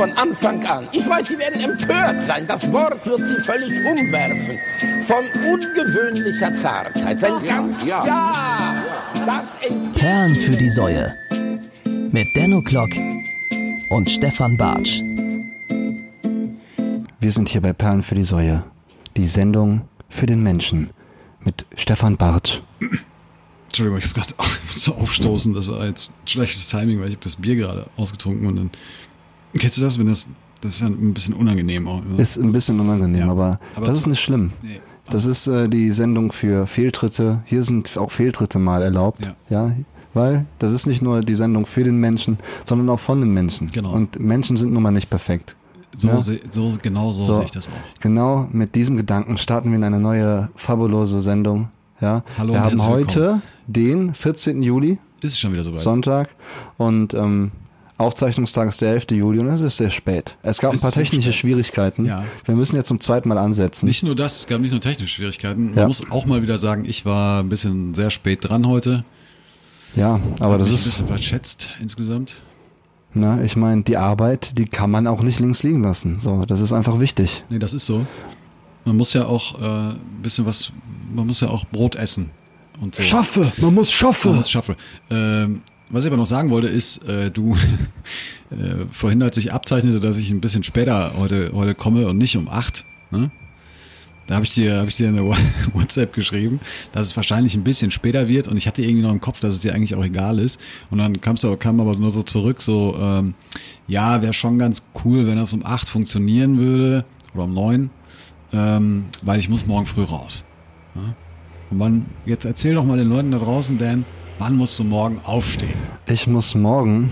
von Anfang an. Ich weiß, Sie werden empört sein. Das Wort wird Sie völlig umwerfen. Von ungewöhnlicher Zartheit. Sein ganz, ja, ja, das Perlen für die Säue. Mit Denno Klock und Stefan Bartsch. Wir sind hier bei Perlen für die Säue. Die Sendung für den Menschen. Mit Stefan Bartsch. Entschuldigung, ich habe gerade so aufstoßen. Das war jetzt schlechtes Timing, weil ich habe das Bier gerade ausgetrunken und dann. Kennst du das, wenn das. Das ist ja ein bisschen unangenehm auch. Oder? Ist ein bisschen unangenehm, Ja. aber, Aber das ist nicht schlimm. Nee. Das ist äh, die Sendung für Fehltritte. Hier sind auch Fehltritte mal erlaubt. Ja. ja. Weil das ist nicht nur die Sendung für den Menschen, sondern auch von den Menschen. Genau. Und Menschen sind nun mal nicht perfekt. So, Ja. seh- so genau so, So. sehe ich das auch. Genau mit diesem Gedanken starten wir in eine neue fabulose Sendung. Ja. Hallo wir haben heute den 14. Juli, Ist es schon wieder soweit? Sonntag. Und ähm, Aufzeichnungstag ist der 11. Juli und es ist sehr spät. Es gab Es ein paar technische. Schwierigkeiten. Ja. Wir müssen jetzt zum zweiten Mal ansetzen. Nicht nur das, es gab nicht nur technische Schwierigkeiten. Man Ja. muss auch mal wieder sagen, ich war ein bisschen sehr spät dran heute. ja, aber Hab das ist. ein bisschen verschätzt insgesamt. Na, ich meine, die Arbeit, die kann man auch nicht links liegen lassen. So, das ist einfach wichtig. Nee, das ist so. Man muss ja auch äh, ein bisschen was, man muss ja auch Brot essen. Und so. Schaffe, man muss Man schaffen. muss schaffen. Ähm, was ich aber noch sagen wollte, ist, äh, du äh, vorhin, als ich abzeichnete, dass ich ein bisschen später heute, heute komme und nicht um acht, ne? Da habe ich dir, habe ich dir eine WhatsApp geschrieben, dass es wahrscheinlich ein bisschen später wird und ich hatte irgendwie noch im Kopf, dass es dir eigentlich auch egal ist. Und dann kamst du, kam aber nur so zurück, so, ähm, ja, wäre schon ganz cool, wenn das um acht funktionieren würde oder um neun, ähm, weil ich muss morgen früh raus. Ja? Und wann, jetzt erzähl doch mal den Leuten da draußen, Dan, wann musst du morgen aufstehen? Ich muss morgen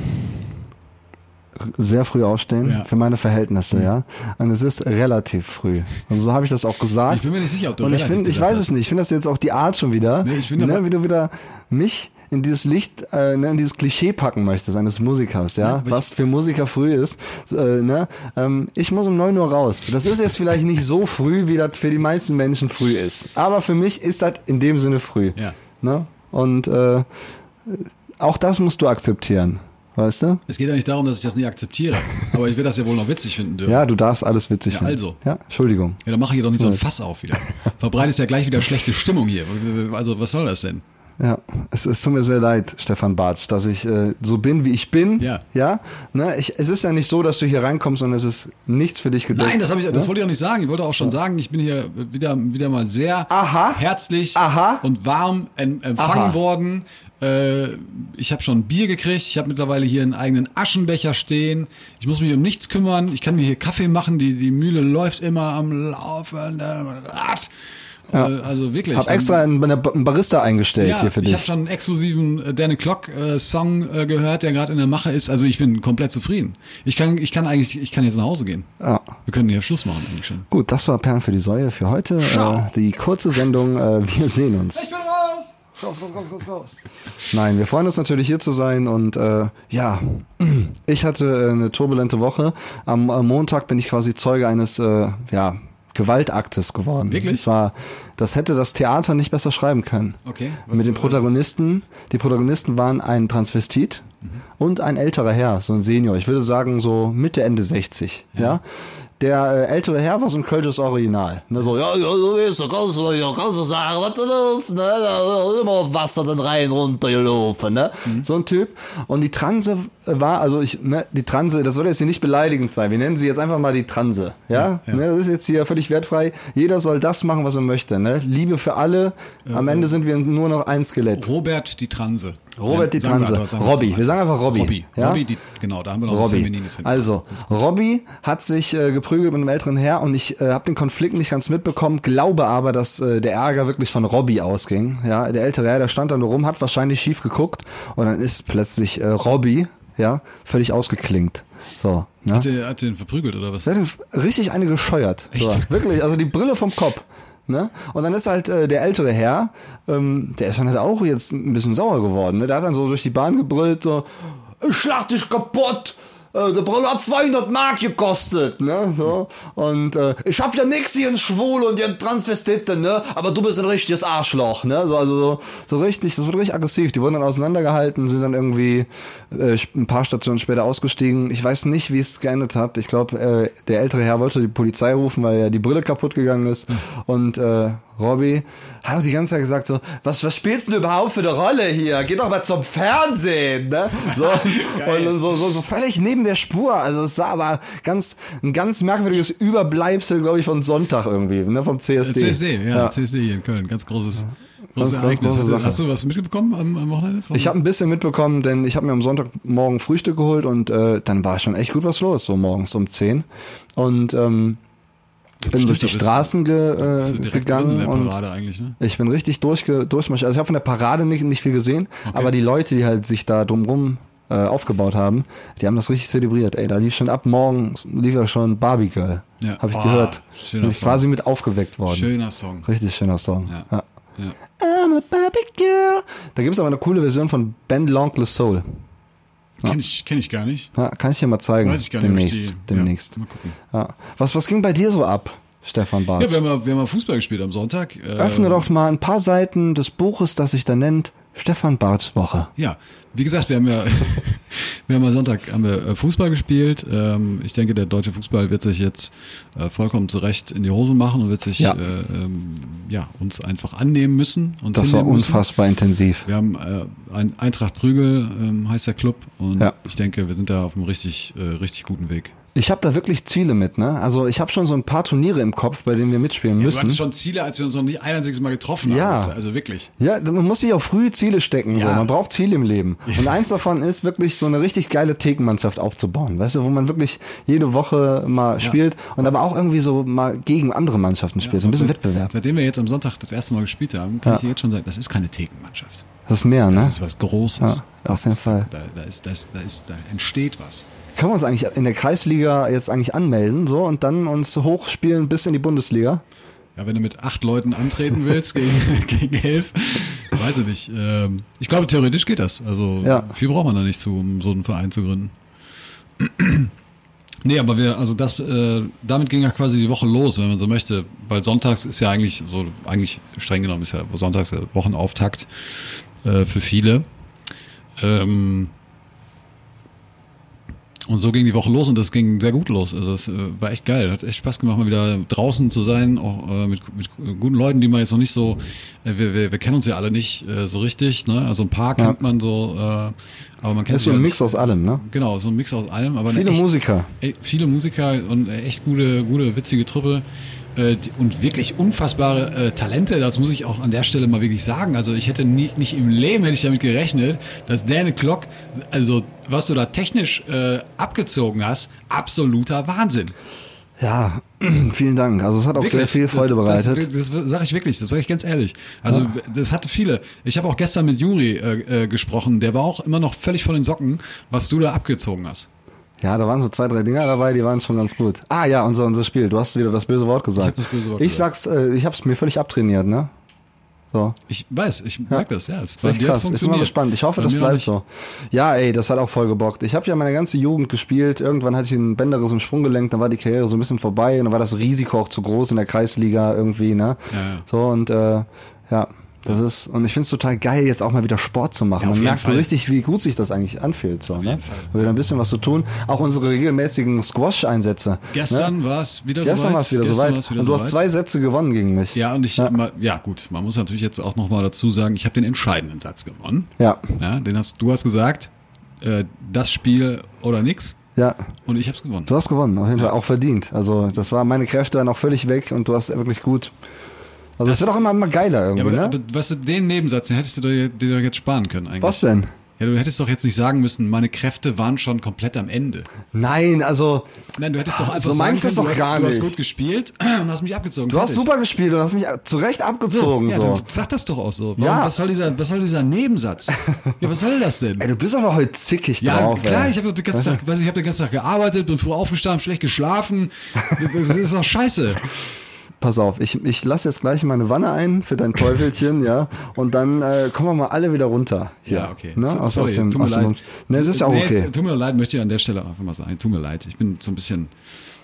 sehr früh aufstehen, Ja. für meine Verhältnisse, ja. Und es ist relativ früh. Also so habe ich das auch gesagt. Ich bin mir nicht sicher, ob du Und ich finde, ich weiß hast. es nicht. Ich finde das jetzt auch die Art schon wieder, Nee, ich ne, wie du wieder mich in dieses Licht, äh, ne, in dieses Klischee packen möchtest eines Musikers, ja, Ja, was für Musiker früh ist. Äh, ne? ähm, ich muss um 9 Uhr raus. Das ist jetzt vielleicht nicht so früh, wie das für die meisten Menschen früh ist. Aber für mich ist das in dem Sinne früh. Ja. Ne? Und äh, auch das musst du akzeptieren. Weißt du? Es geht ja nicht darum, dass ich das nicht akzeptiere, aber ich will das ja wohl noch witzig finden dürfen. Ja, du darfst alles witzig Ja, finden. also. Ja, Entschuldigung. Ja, dann mache ich hier doch nicht so ein Fass auf wieder. Verbreitest ja gleich wieder schlechte Stimmung hier. Also, was soll das denn? Ja, es, es tut mir sehr leid, Stefan Bartsch, dass ich äh, so bin, wie ich bin. Ja. Ja. Ne, ich, es ist ja nicht so, dass du hier reinkommst und es ist nichts für dich gedeckt. Nein, das, ich, das ne? wollte ich auch nicht sagen. Ich wollte auch schon sagen, ich bin hier wieder, wieder mal sehr Aha. herzlich Aha. und warm em- empfangen Aha. worden. Äh, ich habe schon Bier gekriegt. Ich habe mittlerweile hier einen eigenen Aschenbecher stehen. Ich muss mich um nichts kümmern. Ich kann mir hier Kaffee machen. Die, die Mühle läuft immer am laufenden Rad. Äh, Also wirklich. Hab extra einen, einen Barista eingestellt ja, hier für ich dich. habe schon einen exklusiven äh, Danny Clock äh, Song äh, gehört, der gerade in der Mache ist. Also ich bin komplett zufrieden. Ich kann, ich kann eigentlich, ich kann jetzt nach Hause gehen. Ja. Wir können hier Schluss machen eigentlich schon. Gut, das war Perlen für die Säue für heute. Die kurze Sendung. Wir sehen uns. Ich bin raus! Raus, raus, raus, raus, raus. Nein, wir freuen uns natürlich hier zu sein und äh, ja, ich hatte eine turbulente Woche. Am, am Montag bin ich quasi Zeuge eines äh, ja, Gewaltaktes geworden. Wirklich? Das war, das hätte das Theater nicht besser schreiben können. Okay. Mit den Protagonisten. Die Protagonisten waren ein Transvestit Mhm. und ein älterer Herr, so ein Senior. Ich würde sagen so Mitte Ende 60. Ja. Der äh, ältere Herr war so ein kölsches Original. Ne, so, ja, ja, du weißt, du kannst, du ja, kannst du sagen, was du willst, ne? Da, Immer auf Wasser dann rein, runter gelaufen, ne? Mhm. So ein Typ. Und die Transe war, also ich, ne, die Transe, das soll jetzt hier nicht beleidigend sein. Wir nennen sie jetzt einfach mal die Transe. Ja? Ja, ja. Ne, das ist jetzt hier völlig wertfrei. Jeder soll das machen, was er möchte, ne? Liebe für alle. Am Ende sind wir nur noch ein Skelett. Robert die Transe. Robert die wir- sagen wir- Robby. Wir sagen einfach Robby. Robby. Ja? Robby, die, genau, da haben wir noch Robby. Feminines hin. Also, Robby hat sich äh, geprügelt mit einem älteren Herr und ich äh, habe den Konflikt nicht ganz mitbekommen, glaube aber, dass äh, der Ärger wirklich von Robby ausging. Ja, der ältere Herr, der stand da nur rum, hat wahrscheinlich schief geguckt und dann ist plötzlich äh, Robby, ja, völlig ausgeklingt. So, ne? Hat den, hat den verprügelt oder was? Der hat ihn richtig eine gescheuert. So, wirklich, also die Brille vom Kopf. Ne? Und dann ist halt äh, der ältere Herr, ähm, der ist dann halt auch jetzt ein bisschen sauer geworden. Ne? Der hat dann so durch die Bahn gebrüllt, so, ich schlag dich kaputt, äh, der Brille hat 200 Mark gekostet, ne, so. Und äh, ich hab ja nix hier in Schwul und hier Transvestite, ne, aber du bist ein richtiges Arschloch, ne, so, also so, so richtig, das wurde richtig aggressiv. Die wurden dann auseinandergehalten, sind dann irgendwie äh, ein paar Stationen später ausgestiegen. Ich weiß nicht, wie es geendet hat. Ich glaube, äh, der ältere Herr wollte die Polizei rufen, weil ja die Brille kaputt gegangen ist. Und äh, Robby hat auch die ganze Zeit gesagt so, was, was spielst du überhaupt für eine Rolle hier? Geh doch mal zum Fernsehen, ne? So, und so, so, so völlig neben der Spur. Also es war aber ganz, ein ganz merkwürdiges Überbleibsel, glaube ich, von Sonntag irgendwie, ne? Vom CSD. CSD, ja, ja. CSD hier in Köln, ganz großes. Großes Ganz, ganz große Sache. Hast du was mitbekommen am, am Wochenende? Ich habe ein bisschen mitbekommen, denn ich habe mir am Sonntagmorgen Frühstück geholt und äh, dann war schon echt gut was los, so morgens um 10. Und ähm, bin Stimmt, durch die Straßen ge, äh, gegangen und ne? ich bin richtig durchge durchmarschiert. Also ich habe von der Parade nicht, nicht viel gesehen, aber die Leute, die halt sich da drumrum äh, aufgebaut haben, die haben das richtig zelebriert. Ey, da lief schon ab morgen, lief ja schon Barbie Girl. Ja. Habe ich Oh, gehört. Bin ich Song. quasi mit aufgeweckt worden. Schöner Song. Richtig schöner Song. Ja. Ja. Ja. I'm a Barbie Girl. Da gibt's aber eine coole Version von Ben L'Oncle Soul. Kenn, ich, kenn ich gar nicht. Ja, kann ich dir mal zeigen. Weiß ich gar nicht. Demnächst. die, demnächst. Ja, mal gucken. Ja. Was, was ging bei dir so ab, Stefan Barth? Ja, wir haben, mal, wir haben mal Fußball gespielt am Sonntag. Öffne doch mal ein paar Seiten des Buches, das sich da nennt Stefan Barths Woche. Ja, wie gesagt, wir haben ja, wir haben am Sonntag haben wir äh, Fußball gespielt. Ähm, ich denke, der deutsche Fußball wird sich jetzt äh, vollkommen zurecht in die Hose machen und wird sich Ja. äh, ähm, ja uns einfach annehmen müssen. Das war hinnehmen müssen. unfassbar intensiv. Wir haben äh, ein Eintracht Prügel ähm, heißt der Club und Ja. ich denke, wir sind da auf einem richtig äh, richtig guten Weg. Ich habe da wirklich Ziele mit, ne? Also ich habe schon so ein paar Turniere im Kopf, bei denen wir mitspielen Ja, du müssen. hattest schon Ziele, als wir uns noch nicht ein einziges Mal getroffen Ja. haben. Also wirklich. Ja, man muss sich auch früh Ziele stecken. So. Ja. Man braucht Ziele im Leben. Und eins davon ist wirklich so eine richtig geile Thekenmannschaft aufzubauen. Weißt du, wo man wirklich jede Woche mal spielt und aber auch irgendwie so mal gegen andere Mannschaften spielt. so ein bisschen Seit- Wettbewerb. Seitdem wir jetzt am Sonntag das erste Mal gespielt haben, kann ich dir jetzt schon sagen, das ist keine Thekenmannschaft. Das ist mehr, ne? Das ist was Großes. Ja, auf jeden ist, Fall. Da, da, ist, das, da, ist, da entsteht was. Können wir uns eigentlich in der Kreisliga jetzt eigentlich anmelden so und dann uns hochspielen bis in die Bundesliga? Ja, wenn du mit acht Leuten antreten willst gegen, gegen elf, weiß ich nicht. Ähm, ich glaube, theoretisch geht das. Also Ja. viel braucht man da nicht zu, um so einen Verein zu gründen. Nee, aber wir, also das, äh, damit ging ja quasi die Woche los, wenn man so möchte, weil sonntags ist ja eigentlich so, eigentlich streng genommen ist ja sonntags der Wochenauftakt äh, für viele. Ähm, und so ging die Woche los und das ging sehr gut los. Also es äh, war echt geil. Hat echt Spaß gemacht, mal wieder draußen zu sein, auch äh, mit, mit guten Leuten, die man jetzt noch nicht so, äh, wir, wir, wir kennen uns ja alle nicht äh, so richtig, ne? Also ein paar kennt man so, äh, aber man kennt Das ist so ein Mix aus allem, ne? Genau, so ein Mix aus allem, aber Viele echt, Musiker. Ey, viele Musiker und echt gute, gute, witzige Truppe äh, und wirklich unfassbare äh, Talente. Das muss ich auch an der Stelle mal wirklich sagen. Also ich hätte nie, nicht im Leben hätte ich damit gerechnet, dass Dan Clock, also was du da technisch äh, abgezogen hast, absoluter Wahnsinn. Ja, vielen Dank. Also es hat auch sehr viel Freude das, bereitet. Das, das, sage ich wirklich, das sage ich ganz ehrlich. Also das hatte viele. Ich habe auch gestern mit Juri äh, äh, gesprochen, der war auch immer noch völlig von den Socken, was du da abgezogen hast. Ja, da waren so zwei, drei Dinger dabei, die waren schon ganz gut. Ah ja, unser, unser Spiel. Du hast wieder das böse Wort gesagt. Ich hab das böse Wort ich gesagt. sag's, äh, ich hab's mir völlig abtrainiert, ne? So. Ich weiß, ich merke das, ja. Das ist echt krass. Ich bin mal gespannt. Ich hoffe, Bei das bleibt so. Ja, ey, das hat auch voll gebockt. Ich habe ja meine ganze Jugend gespielt. Irgendwann hatte ich einen Bänderriss im Sprunggelenk, dann war die Karriere so ein bisschen vorbei und dann war das Risiko auch zu groß in der Kreisliga irgendwie, ne? Ja, ja. So und äh, ja. Das ist, und ich finde es total geil, jetzt auch mal wieder Sport zu machen. Ja, Man merkt so Fall. richtig, wie gut sich das eigentlich anfühlt. So, ne? Wieder ein bisschen was zu tun. Auch unsere regelmäßigen Squash-Einsätze. Gestern ne? war es wieder Gestern soweit. war es wieder Gestern war's wieder Und du hast soweit. zwei Sätze gewonnen gegen mich. Ja, und ich, Ja. ja. ja gut, man muss natürlich jetzt auch nochmal dazu sagen, ich habe den entscheidenden Satz gewonnen. Ja. Ja, den hast, du hast gesagt, äh, das Spiel oder nix. Ja. Und ich habe es gewonnen. Du hast gewonnen, auf jeden Fall auch verdient. Also das war meine Kräfte dann auch völlig weg und du hast wirklich gut. Also es Das- wird auch immer, immer geiler Ja, irgendwie, aber, ne? aber weißt du, den Nebensatz, den hättest du dir, dir doch jetzt sparen können eigentlich. Was denn? Ja, du hättest doch jetzt nicht sagen müssen, meine Kräfte waren schon komplett am Ende. Nein, also Nein, du hättest doch einfach So sagen können, es du, doch hast, gar du hast gut gespielt und hast mich abgezogen. du hast super gespielt und hast mich zurecht abgezogen. ja, So, sag das doch auch so. Warum, Ja. was, soll dieser, was soll dieser Nebensatz? ja, was soll das denn? Ey, du bist aber heute zickig Ja, drauf. klar, ey. ich habe den ganzen Tag, weiß ich, ich habe den ganzen Tag gearbeitet, bin früh aufgestanden, schlecht geschlafen. Das ist doch scheiße. pass auf, ich, ich lasse jetzt gleich meine Wanne ein für dein Teufelchen, ja, und dann äh, kommen wir mal alle wieder runter. Hier, Ja, okay. Ne? So- Aus, sorry, aus dem, tut mir aus dem leid. Ne, es ist ja auch Nee, okay. es- Tut mir leid, möchte ich an der Stelle einfach mal sagen. Tut mir leid. Ich bin so ein bisschen,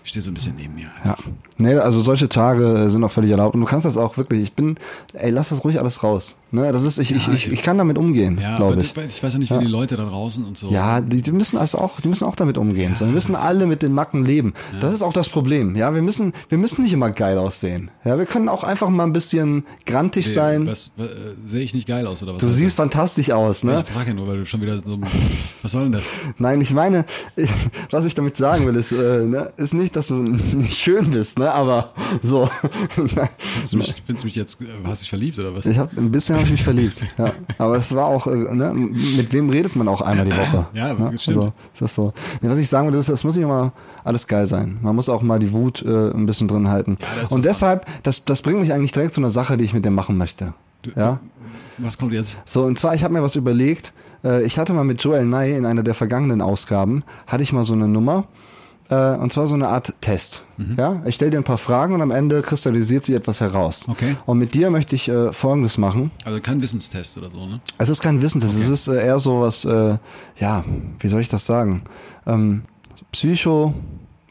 ich stehe so ein bisschen neben mir. Ja. Nee, also solche Tage äh, sind auch völlig erlaubt. Und du kannst das auch wirklich, ich bin, ey, lass das ruhig alles raus. Ne? Das ist, ich, ich, ich, ich kann damit umgehen, Ja, glaube ich. ich weiß ja nicht, wie die Leute da draußen und so. Ja, die, die müssen also auch, die müssen auch damit umgehen. So, wir müssen alle mit den Macken leben. Das ist auch das Problem. Ja, wir müssen, wir müssen nicht immer geil aussehen. Ja, wir können auch einfach mal ein bisschen grantig Nee, sein. Was, was, äh, sehe ich nicht geil aus oder was? Du siehst fantastisch aus, das? ne? Ich frage ja nur, weil du schon wieder so. Was soll denn das? Nein, ich meine, was ich damit sagen will, ist, äh, ne, ist nicht, dass du nicht schön bist, ne? Aber so. Findest du mich, findest du mich jetzt, äh, hast dich verliebt oder was? Ich hab, ein bisschen habe ich mich verliebt. Ja. Aber es war auch, äh, ne, mit wem redet man auch einmal die Woche? Ja, ne? stimmt. Also, ist das so. Nee, was ich sagen will, ist, es muss nicht immer alles geil sein. Man muss auch mal die Wut äh, ein bisschen drin halten. das ist Und deshalb, das, das bringt mich eigentlich direkt zu einer Sache, die ich mit dem machen möchte. Ja. Was kommt jetzt? So, und zwar, ich habe mir was überlegt. Äh, Ich hatte mal mit Joel Nye in einer der vergangenen Ausgaben, hatte ich mal so eine Nummer. Äh, Und zwar so eine Art Test. Mhm. Ja, ich stelle dir ein paar Fragen und am Ende kristallisiert sich etwas heraus. Okay. Und mit dir möchte ich äh, Folgendes machen. Also kein Wissenstest oder so, ne? Es ist kein Wissentest, es ist äh, eher so was, äh, ja, wie soll ich das sagen? Ähm, Psycho,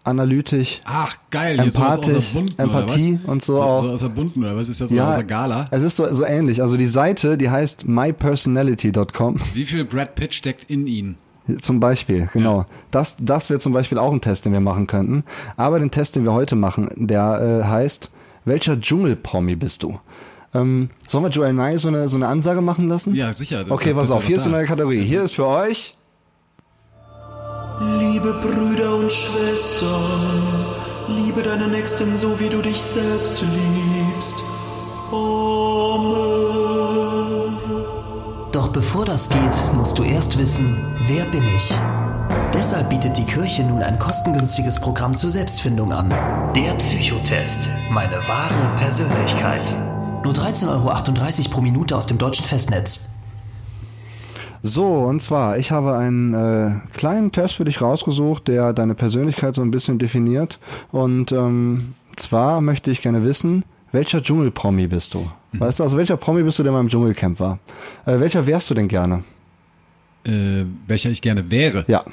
analytisch, Ach, geil. Empathisch, Bunten, Empathie und so, so auch. So aus der Bunten oder was ist das? So aus der Gala? es ist so, so ähnlich. Also die Seite, die heißt mypersonality.com. Wie viel Brad Pitt steckt in ihn? Zum Beispiel, genau. Das, das wäre zum Beispiel auch ein Test, den wir machen könnten. Aber den Test, den wir heute machen, der äh, heißt, welcher Dschungelpromi bist du? Ähm, sollen wir Joel Nye so eine, so eine Ansage machen lassen? Ja, sicher. Okay, pass ja auf, hier ist eine neue Kategorie. Hier ist für euch Liebe Brüder und Schwestern, liebe deine Nächsten so wie du dich selbst liebst. Amen. Doch bevor das geht, musst du erst wissen, wer bin ich? Deshalb bietet die Kirche nun ein kostengünstiges Programm zur Selbstfindung an. Der Psychotest. Meine wahre Persönlichkeit. Nur 13,38 Euro pro Minute aus dem deutschen Festnetz. So, und zwar, ich habe einen äh, kleinen Test für dich rausgesucht, der deine Persönlichkeit so ein bisschen definiert. Und ähm, zwar möchte ich gerne wissen, welcher Dschungelpromi bist du? Weißt du, also welcher Promi bist du, der mal im Dschungelcamp war? Äh, welcher wärst du denn gerne? Äh, welcher ich gerne wäre. Ja.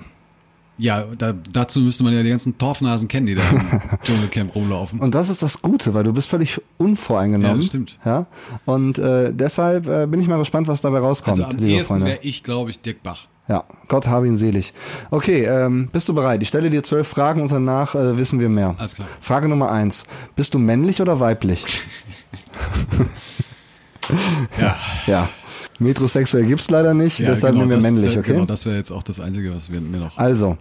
Ja, da, dazu müsste man ja die ganzen Torfnasen kennen, die da im Dschungelcamp rumlaufen. Und das ist das Gute, weil du bist völlig unvoreingenommen. Ja, das stimmt. Ja. Und äh, deshalb äh, bin ich mal gespannt, was dabei rauskommt, Also am liebe ehesten wäre ich, glaube ich, Dirk Bach. Ja, Gott habe ihn selig. Okay, ähm, bist du bereit? Ich stelle dir zwölf Fragen und danach äh, wissen wir mehr. Alles klar. Frage Nummer eins. Bist du männlich oder weiblich? Ja, Ja. Metrosexuell gibt's leider nicht, ja deshalb genau, nehmen wir das, männlich, äh, okay? Genau, das wäre jetzt auch das Einzige, was wir mir noch. Also,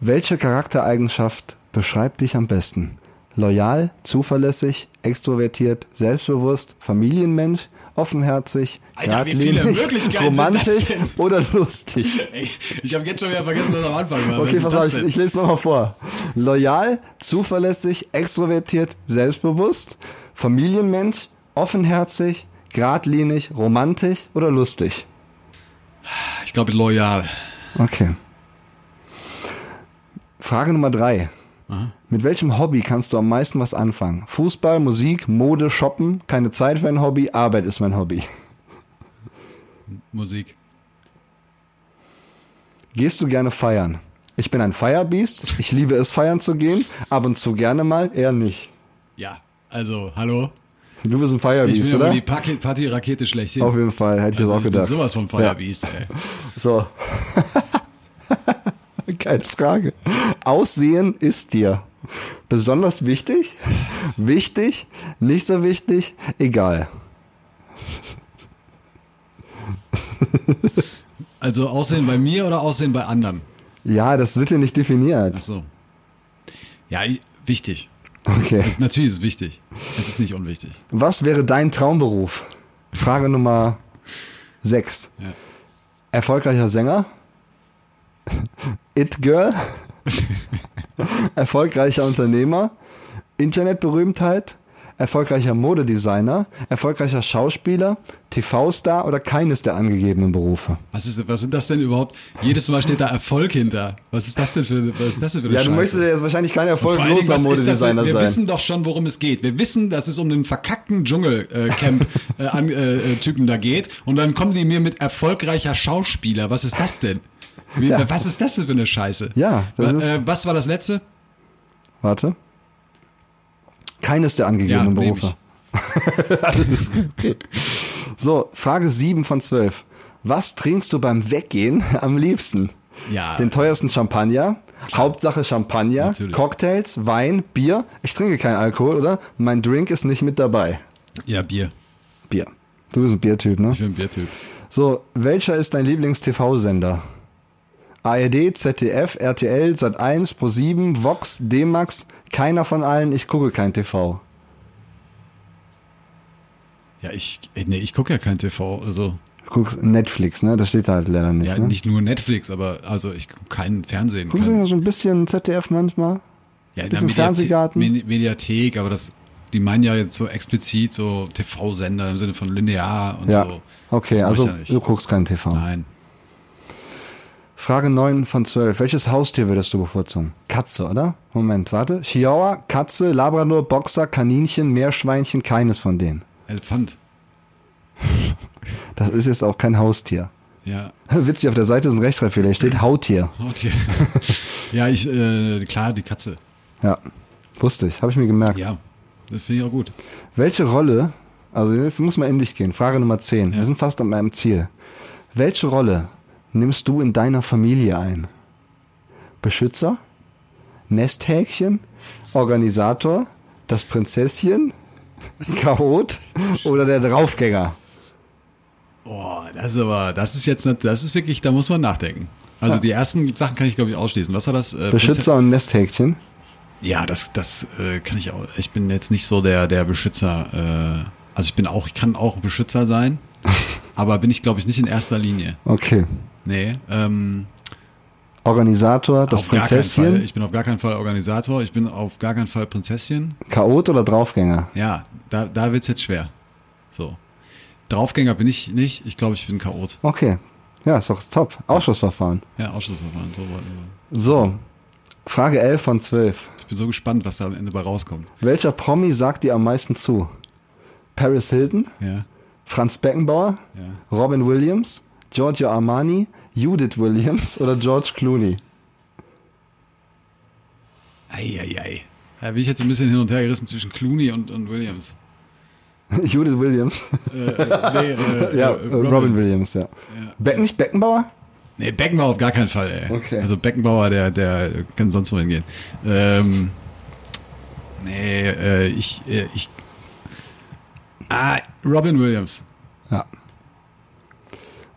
welche Charaktereigenschaft beschreibt dich am besten? Loyal, zuverlässig, extrovertiert, selbstbewusst, Familienmensch, offenherzig, Alter, geradlinig, romantisch oder lustig? Ey, ich habe jetzt schon wieder vergessen, was am Anfang war. Okay, pass auf, ich, ich lese nochmal vor. Loyal, zuverlässig, extrovertiert, selbstbewusst, Familienmensch, offenherzig, geradlinig, romantisch oder lustig? ich glaube, loyal. Okay. Frage Nummer drei. Mit welchem Hobby kannst du am meisten was anfangen? Fußball, Musik, Mode, Shoppen, keine Zeit für ein Hobby, Arbeit ist mein Hobby. Musik. Gehst du gerne feiern? Ich bin ein Firebeast, ich liebe es feiern zu gehen, ab und zu gerne mal, eher nicht. Ja, also, hallo. Du bist ein Ich Firebeast, bin ja oder? die Party- Party-Rakete schlechthin. Auf jeden Fall, hätte ich also, das auch ich bin gedacht. sowas von Firebeast, ey. So. Keine Frage. Aussehen ist dir besonders wichtig, wichtig, nicht so wichtig, egal. Also Aussehen bei mir oder Aussehen bei anderen? Ja, das wird ja nicht definiert. Ach so. Ja, wichtig. Okay. Das, natürlich ist es wichtig. Es ist nicht unwichtig. Was wäre dein Traumberuf? Frage Nummer 6. Ja. Erfolgreicher Sänger? It Girl? Erfolgreicher Unternehmer? Internetberühmtheit? erfolgreicher Modedesigner, erfolgreicher Schauspieler, TV-Star oder keines der angegebenen Berufe? Was, ist, was sind das denn überhaupt? Jedes Mal steht da Erfolg hinter. Was ist das denn für, was ist das denn für eine Ja, du Scheiße? möchtest ja jetzt wahrscheinlich kein erfolgloser? Modedesigner Wir sein. wissen doch schon, worum es geht. Wir wissen, dass es um den verkackten Dschungelcamp äh, äh, äh, Typen da geht. Und dann kommen die mir mit erfolgreicher Schauspieler. Was ist das denn? Wie, Ja. Was ist das denn für eine Scheiße? Ja, das Wa- ist- äh, was war das letzte? Warte. Keines der Ja, angegebenen nehm Berufe. So, Frage 7 von 12. Was trinkst du beim Weggehen am liebsten? Ja. Den teuersten Champagner, Hauptsache Champagner, Natürlich. Cocktails, Wein, Bier. Ich trinke keinen Alkohol, oder? Mein Drink ist nicht mit dabei. Ja, Bier. Bier. Du bist ein Biertyp, ne? Ich bin ein Biertyp. So, welcher ist dein Lieblings-TV-Sender? ARD, ZDF, RTL, Sat1, Pro7, Vox, D-Max, keiner von allen, ich gucke kein TV. Ja, ich, äh, nee, ich gucke ja kein TV. Also, Du guckst Netflix, ne? Das steht da halt leider nicht, ja, ne? nicht nur Netflix, aber also ich gucke keinen Fernsehen. Guckst du Kein, immer so ein bisschen ZDF manchmal? ja, in der Fernsehgarten? Medi- Mediathek, aber das, die meinen ja jetzt so explizit so TV-Sender im Sinne von linear und Ja. so. Okay, also du guckst kein TV. Nein. Frage 9 von 12. Welches Haustier würdest du bevorzugen? Katze, oder? Moment, warte. Chihuahua, Katze, Labrador, Boxer, Kaninchen, Meerschweinchen, keines von denen. Elefant. Das ist jetzt auch kein Haustier. Ja. Witzig, auf der Seite ist ein Rechtschreibfehler. Hier steht Hautier. Hautier. ja, ich, äh, klar, die Katze. Ja, wusste ich. Habe ich mir gemerkt. Ja, das finde ich auch gut. Welche Rolle, also jetzt muss man in dich gehen. Frage Nummer 10. Ja. Wir sind fast an meinem Ziel. Welche Rolle nimmst du in deiner Familie ein? Beschützer? Nesthäkchen? Organisator? Das Prinzesschen? Chaot? Oder der Draufgänger? Boah, das ist aber, das ist jetzt, nicht, das ist wirklich, da muss man nachdenken. Also die ersten Sachen kann ich glaube ich ausschließen. Was war das? Äh, Beschützer und Nesthäkchen? Ja, das, das äh, kann ich auch. Ich bin jetzt nicht so der, der Beschützer. Äh, also ich bin auch, ich kann auch Beschützer sein, aber bin ich glaube ich nicht in erster Linie. Okay. Nee, ähm, Organisator, das. Prinzesschen? Ich bin auf gar keinen Fall Organisator. Ich bin auf gar keinen Fall Prinzesschen. Chaot oder Draufgänger? Ja, da, da wird's jetzt schwer. So. Draufgänger bin ich nicht. Ich glaube, ich bin Chaot. Okay. Ja, ist doch top. Ausschussverfahren. Ja, Ausschlussverfahren. So. So. Frage 11 von 12. ich bin so gespannt, was da am Ende bei rauskommt. Welcher Promi sagt dir am meisten zu? Paris Hilton, Ja. Franz Beckenbauer, Ja. Robin Williams, Giorgio Armani, Judith Williams oder George Clooney? Eieiei. Da bin ich jetzt ein bisschen hin und her gerissen zwischen Clooney und, und Williams. Judith Williams. Äh, äh, nee, äh, ja, äh, äh, Robin. Williams, ja. Be nicht Beckenbauer? Nee, Beckenbauer auf gar keinen Fall, ey. Okay. Also Beckenbauer, der, der kann sonst wohin gehen. Ähm, nee, äh, ich, äh, ich. Ah, Robin Williams. Ja.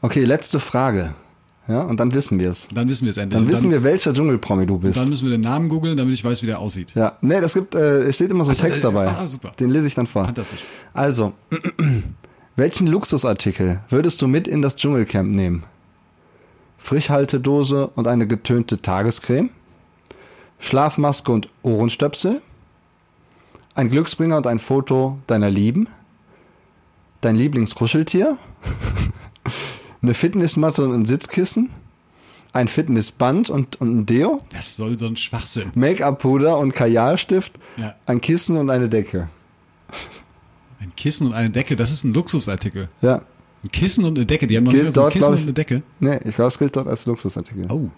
Okay, letzte Frage. Ja, und dann wissen wir es. Dann wissen wir es endlich. Dann wissen wir, welcher Dschungelpromi du bist. Dann müssen wir den Namen googeln, damit ich weiß, wie der aussieht. Ja, nee, das gibt, äh, es steht immer so ein Also, Text äh, dabei. ah, super. Den lese ich dann vor. Fantastisch. Also, welchen Luxusartikel würdest du mit in das Dschungelcamp nehmen? Frischhaltedose und eine getönte Tagescreme? Schlafmaske und Ohrenstöpsel? Ein Glücksbringer und ein Foto deiner Lieben? Dein Lieblingskuscheltier? eine Fitnessmatte und ein Sitzkissen? Ein Fitnessband und, und ein Deo? Das soll so ein Schwachsinn. Make-up-Puder und Kajalstift? Ja. Ein Kissen und eine Decke? Ein Kissen und eine Decke, das ist ein Luxusartikel. Ja. Ein Kissen und eine Decke, die haben noch Gilt nicht so ein Kissen glaub und ich- eine Decke. Nee, ich glaube, es gilt dort als Luxusartikel. Oh,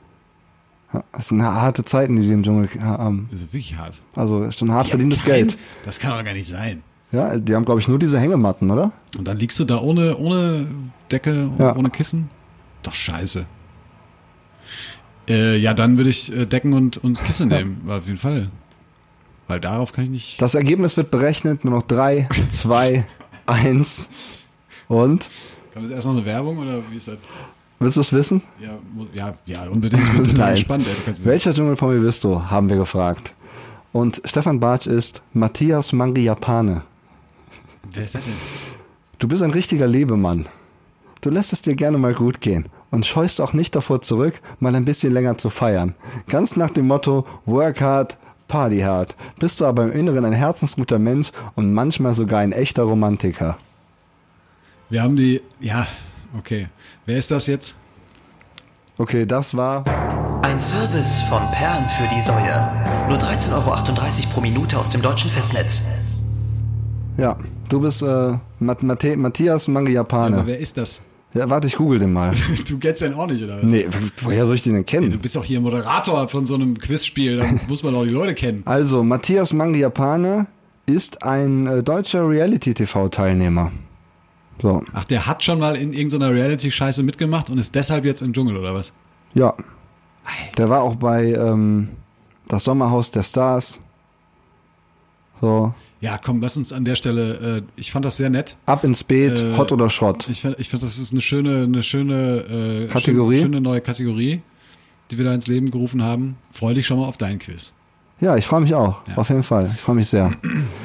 Das sind harte Zeiten, die die im Dschungel haben. das ist wirklich hart. Also schon hart Die verdientes kein- Geld. Das kann doch gar nicht sein. Ja, die haben, glaube ich, nur diese Hängematten, oder? Und dann liegst du da ohne, ohne Decke, Ja. ohne Kissen? Doch scheiße. Äh, ja, dann würde ich äh, Decken und, und Kissen nehmen, auf jeden Fall. Weil darauf kann ich nicht. Das Ergebnis wird berechnet, nur noch drei, zwei, eins. Und? Kann das erst noch eine Werbung oder wie ist das? Willst du es wissen? Ja, ja, ja unbedingt. Ich bin total gespannt. Welcher Dschungelpromi bist du, haben wir gefragt. Und Stefan Bartsch ist Matthias Mangiapane. Wer ist das denn? Du bist ein richtiger Lebemann. Du lässt es dir gerne mal gut gehen und scheust auch nicht davor zurück, mal ein bisschen länger zu feiern. Ganz nach dem Motto Work hard, Partyhard. Bist du aber im Inneren ein herzensguter Mensch und manchmal sogar ein echter Romantiker. Wir haben die, ja, okay. Wer ist das jetzt? Okay, das war. Ein Service von Perlen für die Säue. Nur 13,38 Euro pro Minute aus dem deutschen Festnetz. Ja, du bist äh, Mat Matthias Mangiapane. Aber wer ist das? Ja, warte, ich google den mal. Du kennst den auch nicht, oder was? Nee, woher soll ich den denn Du kennen? bist doch hier Moderator von so einem Quizspiel, dann muss man doch die Leute kennen. Also, Matthias Mangiapane ist ein äh, deutscher Reality-TV-Teilnehmer. So, Ach, der hat schon mal in irgendeiner Reality-Scheiße mitgemacht und ist deshalb jetzt im Dschungel, oder was? ja. Der war auch bei ähm, Das Sommerhaus der Stars. So, Ja, komm, lass uns an der Stelle, äh, ich fand das sehr nett. ab ins Beet, Äh, Hot oder Schrott. Ich finde, ich find, das ist eine schöne, eine schöne äh, Kategorie? Schöne, schöne neue Kategorie, die wir da ins Leben gerufen haben. Freu dich schon mal auf dein Quiz. Ja, ich freue mich auch. Auf jeden Fall. Ich freue mich sehr.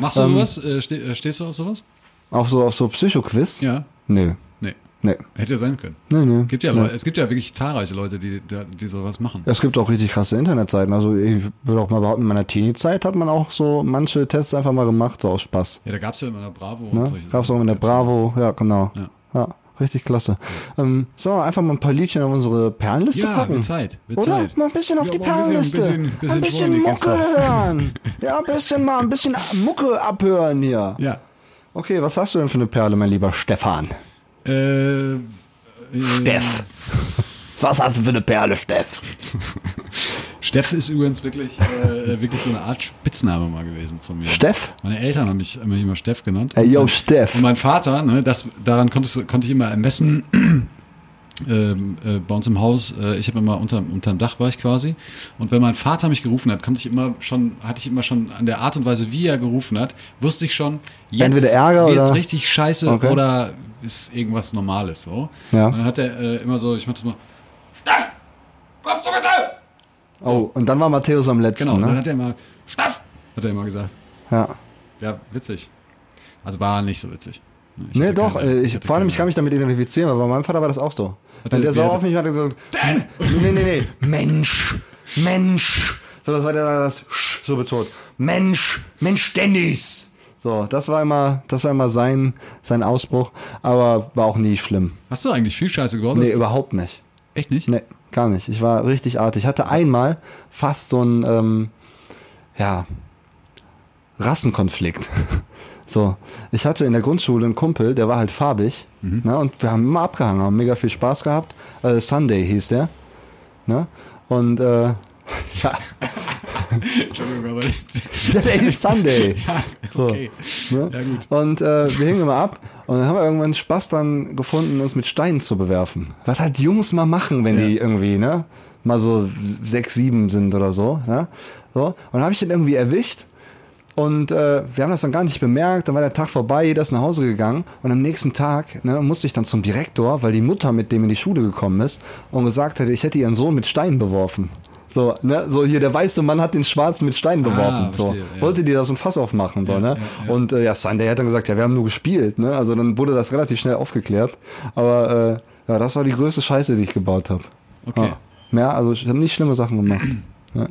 Machst du Ähm, sowas? Äh, ste äh, stehst du auf sowas? Auf so, auf so Psycho-Quiz? Ja. Nö. Nee. Hätte ja sein können. Nee, nee. Gibt ja nee. Leute, es gibt ja wirklich zahlreiche Leute, die, die, sowas machen. Es gibt auch richtig krasse Internetseiten. Also ich würde auch mal behaupten, in meiner Teenie-Zeit hat man auch so manche Tests einfach mal gemacht, so aus Spaß. Ja, da gab es ja immer eine Bravo Ne? und solche Gab's auch Sachen. in der Bravo, ja genau. Ja. Ja, richtig klasse. Ähm, so, einfach mal ein paar Liedchen auf unsere Perlenliste Ja, packen. wird Zeit, wird Oder? Zeit. Mal ein bisschen auf Ja, die mal ein bisschen- Perlenliste. bisschen- ein bisschen Mucke hören. Ja, ein bisschen mal, ein bisschen Mucke abhören hier. Ja. Okay, was hast du denn für eine Perle, mein lieber Stefan? Äh, äh, Steff. Was hast du für eine Perle, Steff? Steff ist übrigens wirklich, äh, wirklich so eine Art Spitzname mal gewesen von mir. Steff? Meine Eltern haben mich, mich immer Steff genannt. Ey, yo, Steff. Und mein Vater, ne, das, daran konntest, konnte ich immer ermessen, ähm, äh, bei uns im Haus, äh, ich habe immer unter, unterm Dach war ich quasi. Und wenn mein Vater mich gerufen hat, konnte ich immer schon, hatte ich immer schon an der Art und Weise, wie er gerufen hat, wusste ich schon, jetzt Entweder Ärger wird's oder- richtig scheiße Okay. oder ist irgendwas Normales so. Ja. Und dann hat er äh, immer so, ich mach das mal, Steff! Kommst du bitte! Oh, und dann war Matthäus am letzten, Genau, und dann ne? hat er immer, Steff! Hat er immer gesagt. Ja. Ja, witzig. Also war nicht so witzig. Ich Nee, doch, keine- äh, ich, vor allem, ich kann mich damit identifizieren, weil bei meinem Vater war das auch so. Hat er- der wer sauer auf mich hat gesagt, nee, nee, nee, Mensch, Mensch. So, das war der das Sch so betont. Mensch, Mensch Dennis. So, das war immer, das war immer sein, sein Ausbruch, aber war auch nie schlimm. Hast du eigentlich viel Scheiße gebaut? Nee, überhaupt nicht. Echt nicht? Nee, gar nicht. Ich war richtig artig. Ich hatte einmal fast so ein, ähm, ja, Rassenkonflikt. So, ich hatte in der Grundschule einen Kumpel, der war halt farbig, ne, und wir haben immer abgehangen, haben mega viel Spaß gehabt. Äh, Sunday hieß der, ne, und äh, ja, Entschuldigung, aber. ja, der hieß Sunday. So, okay. ne? Ja, gut. Und äh, wir hingen immer ab und dann haben wir irgendwann Spaß dann gefunden, uns mit Steinen zu bewerfen. Was halt Jungs mal machen, wenn die irgendwie, ne, mal so sechs, sieben sind oder so, ne? So. Und dann habe ich den irgendwie erwischt und äh, wir haben das dann gar nicht bemerkt. Dann war der Tag vorbei, jeder ist nach Hause gegangen. Und am nächsten Tag ne, musste ich dann zum Direktor, weil die Mutter mit dem in die Schule gekommen ist und gesagt hätte, ich hätte ihren Sohn mit Steinen beworfen. So, ne, so hier der weiße Mann hat den Schwarzen mit Steinen beworfen. so. Ah, verstehe, ja. Wollte die da so ein Fass aufmachen. So, ne? ja, ja. Und äh, ja, Sunday hat dann gesagt, ja, wir haben nur gespielt. Ne? Also dann wurde das relativ schnell aufgeklärt. Aber äh, ja, das war die größte Scheiße, die ich gebaut habe. Okay. Ja. ja, also ich habe nicht schlimme Sachen gemacht. Ja,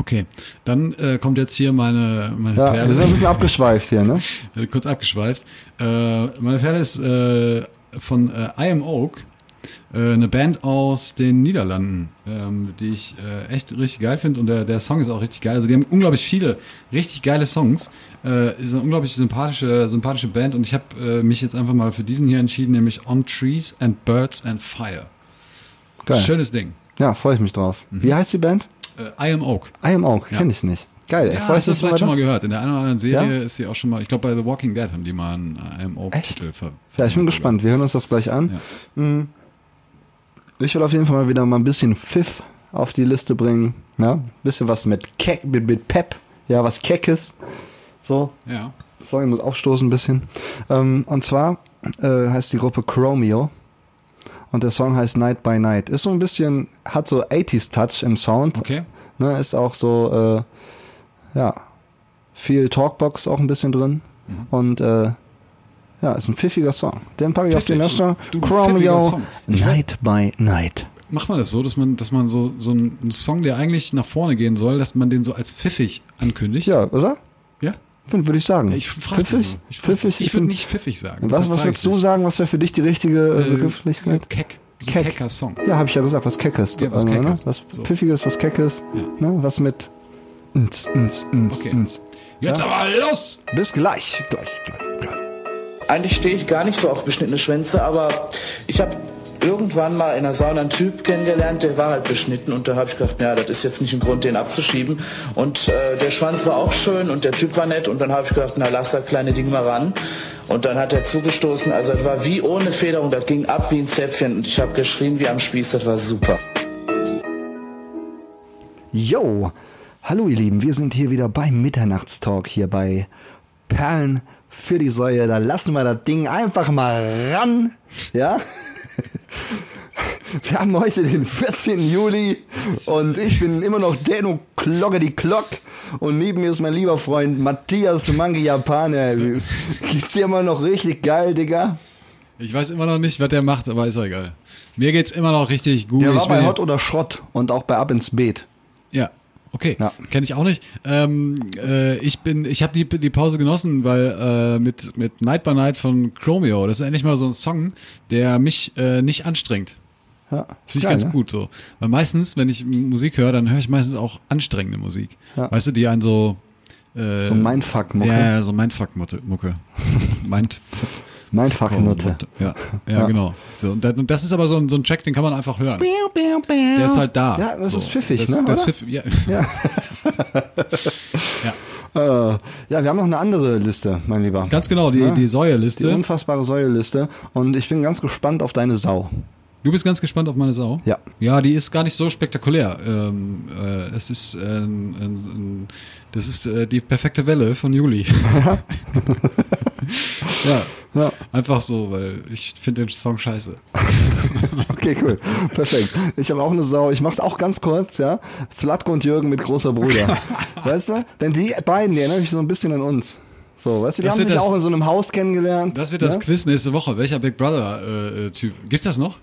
Okay, dann äh, kommt jetzt hier meine, meine ja Perle. wir sind ein bisschen abgeschweift hier, ne? Kurz abgeschweift. Äh, meine Perle ist äh, von äh, I Am Oak, äh, eine Band aus den Niederlanden, ähm, die ich äh, echt richtig geil finde und der, der Song ist auch richtig geil. Also die haben unglaublich viele richtig geile Songs. Äh, ist eine unglaublich sympathische, sympathische Band und ich habe äh, mich jetzt einfach mal für diesen hier entschieden, nämlich On Trees and Birds and Fire. Geil. Schönes Ding. Ja, freue ich mich drauf. Wie heißt die Band? Äh, I Am Oak. I am auch, Ja. kenne ich nicht. Geil, Ja, hast du vielleicht schon mal gehört. In der einen oder anderen Serie Ja? ist sie auch schon mal, ich glaube bei The Walking Dead haben die mal einen I Am Oak Echt? Titel ver Ja, ich bin sogar. gespannt. Wir hören uns das gleich an. Ja. Mhm. Ich will auf jeden Fall mal wieder mal ein bisschen Pfiff auf die Liste bringen. Ein bisschen was mit Keck, mit, mit Pep. Ja, was Keckes. So, Ja. sorry, ich muss aufstoßen ein bisschen. Ähm, und zwar äh, heißt die Gruppe Chromeo. Und der Song heißt Night by Night. Ist so ein bisschen, hat so 80s Touch im Sound. Okay. Ne, ist auch so, äh, ja, viel Talkbox auch ein bisschen drin. Mhm. Und äh, ja, ist ein pfiffiger Song. Den packe ich auf. Du, pfiffiger Chromeo. Ich Night by Night. macht man das so, dass man, dass man so, so einen Song, der eigentlich nach vorne gehen soll, dass man den so als pfiffig ankündigt? Ja, oder? Ja? Würde ich sagen. Ich frage pfiffig? Ich, pfiffig? ich würde nicht pfiffig sagen. Was, was würdest ich du sagen? Was wäre für dich die richtige äh, Äh, Begrifflichkeit? Keck. So Keck. kecker Song. Ja, habe ich ja gesagt, was Keckes. Ja, was Also, ne? Keckes. Was So. Pfiffiges, was Keckes. Ja. Ne? Was mit ns, ns, ns, Okay. ns. Jetzt Ja. aber los! Bis gleich. Gleich, gleich, gleich. Eigentlich stehe ich gar nicht so auf beschnittene Schwänze, aber ich habe irgendwann mal in der Sauna einen Typ kennengelernt, der war halt beschnitten und da habe ich gedacht, ja, das ist jetzt nicht ein Grund, den abzuschieben. Und äh, der Schwanz war auch schön und der Typ war nett und dann habe ich gedacht, na lass das kleine Ding mal ran. Und dann hat er zugestoßen, also es war wie ohne Federung, das ging ab wie ein Zäpfchen und ich habe geschrien wie am Spieß, das war super. Yo, hallo ihr Lieben, wir sind hier wieder beim Mitternachtstalk hier bei Perlen für die Säue. Da lassen wir das Ding einfach mal ran, ja? Wir haben heute den 14. Juli und ich bin immer noch Deno Glocke die Glock und neben mir ist mein lieber Freund Matthias Mangi Japaner. Geht's dir immer noch richtig geil, Digga? Ich weiß immer noch nicht, was der macht, aber ist auch egal. Mir geht's immer noch richtig gut. Der war bei Hot oder Schrott und auch bei Ab ins Beet. Ja, okay. Ja. Kenne ich auch nicht. Ähm, äh, ich bin, ich habe die, die Pause genossen, weil äh, mit, mit Night by Night von Chromeo, das ist endlich mal so ein Song, der mich äh, nicht anstrengt. Ja, Finde ich geil, ganz ne? gut so. Weil meistens, wenn ich Musik höre, dann höre ich meistens auch anstrengende Musik. Ja. Weißt du, die einen so äh, So Mindfuck-Mucke. Ja, so Mindfuck-Mucke. Mind Mindfuck-Nutte. Ja, ja, Ja. genau. So, und, das, ist aber so ein, so ein Track, den kann man einfach hören. Der ist halt da. Ja, das so. ist pfiffig, das, ne, Das pfiff, ja. Ja. ja. Äh, ja, wir haben noch eine andere Liste, mein Lieber. Ganz genau, die, Ja. die Die Säuerliste. unfassbare Säuleliste. Und ich bin ganz gespannt auf deine Sau. Du bist ganz gespannt auf meine Sau? Ja. Ja, die ist gar nicht so spektakulär. Ähm, äh, es ist, äh, ein, ein, ein, das ist äh, die perfekte Welle von Juli. ja. Ja. Einfach so, weil ich finde den Song scheiße. Okay, cool. Perfekt. Ich habe auch eine Sau. Ich mach's auch ganz kurz, ja. Slatko und Jürgen mit großer Bruder. weißt du? Denn die beiden, die erinnern mich so ein bisschen an uns. So, weißt du, die Das haben sich das- auch in so einem Haus kennengelernt. Das wird das ne? Quiz nächste Woche. Welcher Big Brother-Typ? Gibt's das noch?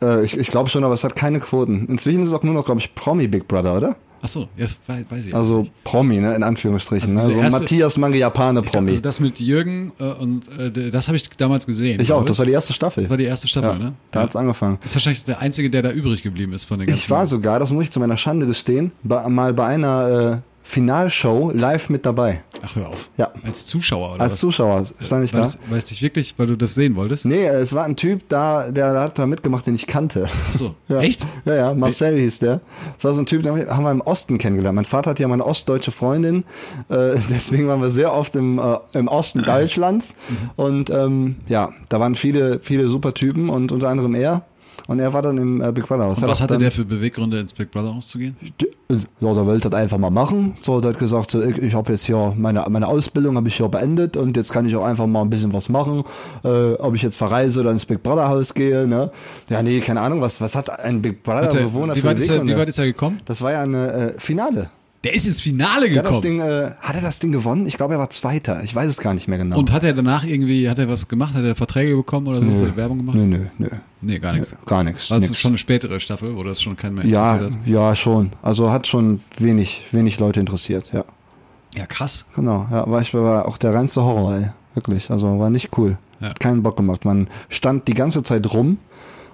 Äh, ich ich glaube schon, aber es hat keine Quoten. Inzwischen ist es auch nur noch, glaube ich, Promi Big Brother, oder? Achso, jetzt weiß, weiß ich. Also nicht. Promi, ne, in Anführungsstrichen. Also ne? So erste- Matthias glaub, Promi. also das mit Jürgen äh, und äh, das habe ich damals gesehen. ich auch, das war die erste Staffel. Das war die erste Staffel, ja, ne? Da hat's angefangen. Ist wahrscheinlich der einzige, der da übrig geblieben ist von den ganzen. Ich war sogar, das muss ich zu meiner Schande gestehen, bei, mal bei einer äh, Finalshow live mit dabei. Ach, hör auf. Ja. Als Zuschauer oder Als was? Zuschauer stand ich Weil da. es dich wirklich, weil du das sehen wolltest? Nee, es war ein Typ da, der hat da mitgemacht, den ich kannte. Achso, Ja. echt? Ja, ja, Marcel hieß der. Es war so ein Typ, den haben wir im Osten kennengelernt. Mein Vater hat ja mal eine ostdeutsche Freundin, äh, deswegen waren wir sehr oft im, äh, im Osten Deutschlands. Und ähm, ja, da waren viele, viele super Typen und unter anderem er. Und er war dann im äh, Big Brother Haus. Und was hatte der für Beweggründe, ins Big Brother auszugehen? Ja, der wollte das einfach mal machen. So, der hat gesagt, so, ich, ich habe jetzt hier meine, meine Ausbildung habe ich hier beendet und jetzt kann ich auch einfach mal ein bisschen was machen. Äh, ob ich jetzt verreise oder ins Big Brother Haus gehe, ne? Ja, nee, keine Ahnung, was, was hat ein Big Brother er, Bewohner für Beweggründe? wie weit ist er gekommen? Das war ja eine äh, Finale. Der ist ins Finale Der hat, das gekommen. Ding, äh, hat er das Ding gewonnen? Ich glaube, er war Zweiter. Ich weiß es gar nicht mehr genau. Und hat er danach irgendwie, hat er was gemacht? Hat er Verträge bekommen oder so? Hat er Werbung gemacht? Nö, nö, nö. Nee, gar nichts. Gar nichts. Das nix. ist schon eine spätere Staffel, wo das schon kein mehr ja, interessiert hat. ja, schon. Also hat schon wenig, wenig Leute interessiert, ja. Ja, krass. Genau, ja, war ich war auch der reinste Horror, ey. Wirklich. Also war nicht cool. Ja. Hat keinen Bock gemacht. Man stand die ganze Zeit rum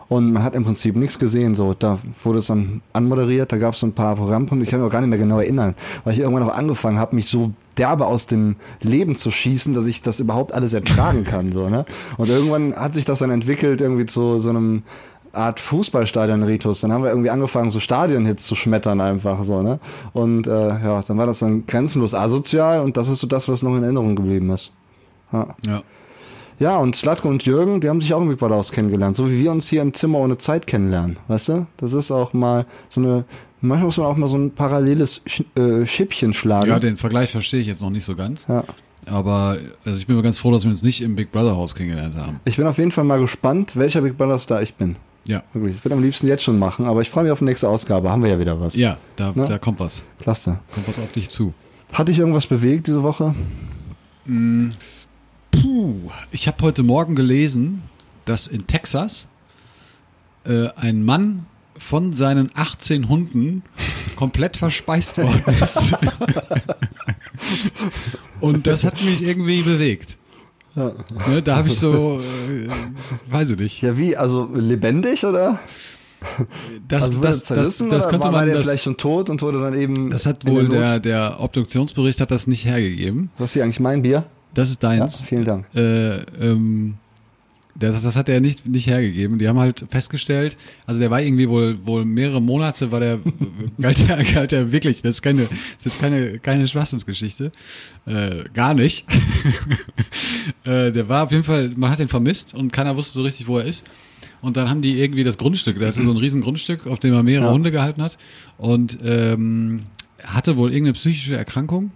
und man hat im Prinzip nichts gesehen. So, da wurde es dann anmoderiert, da gab es so ein paar Programmpunkte, ich kann mich auch gar nicht mehr genau erinnern, weil ich irgendwann auch angefangen habe, mich so derbe aus dem Leben zu schießen, dass ich das überhaupt alles ertragen kann. So, ne? Und irgendwann hat sich das dann entwickelt irgendwie zu so einem Art Fußballstadion-Ritus. Dann haben wir irgendwie angefangen, so Stadionhits zu schmettern einfach so, ne? Und äh, ja, dann war das dann grenzenlos asozial und das ist so das, was noch in Erinnerung geblieben ist. Ja, Ja. Ja und Slatko und Jürgen, die haben sich auch im Big Brother Haus kennengelernt, so wie wir uns hier im Zimmer ohne Zeit kennenlernen, weißt du? Das ist auch mal so eine, manchmal muss man auch mal so ein paralleles Sch äh, Schippchen schlagen. ja, den Vergleich verstehe ich jetzt noch nicht so ganz. ja. Aber also ich bin mir ganz froh, dass wir uns nicht im Big Brother Haus kennengelernt haben. Ich bin auf jeden Fall mal gespannt, welcher Big Brother Star ich bin. Ja. Wirklich. Ich würde am liebsten jetzt schon machen, aber ich freue mich auf die nächste Ausgabe. Haben wir ja wieder was. Ja, da, Ne? da kommt was. Klasse. Kommt was auf dich zu. Hat dich irgendwas bewegt diese Woche? Puh, ich habe heute Morgen gelesen, dass in Texas äh, ein Mann von seinen 18 Hunden komplett verspeist worden ist. Und das hat mich irgendwie bewegt. Ne, da habe ich so, äh, weiß ich nicht. Ja, wie? Also lebendig oder? Das, also das, das, das könnte war man, der das, vielleicht schon tot und wurde dann eben. das hat wohl der, der Obduktionsbericht hat das nicht hergegeben. Was ist hier eigentlich mein Bier? Das ist Ja, deins. vielen Dank. Äh, ähm, das, das hat er nicht, nicht hergegeben. Die haben halt festgestellt, also der war irgendwie wohl, wohl mehrere Monate, war der, galt der, galt der wirklich, das ist keine, das ist jetzt keine, keine Schwachsinnsgeschichte. Äh, gar nicht. äh, der war auf jeden Fall, man hat ihn vermisst und keiner wusste so richtig, wo er ist. Und dann haben die irgendwie das Grundstück, der hatte so ein riesen Grundstück, auf dem er mehrere Ja. Hunde gehalten hat und ähm, hatte wohl irgendeine psychische Erkrankung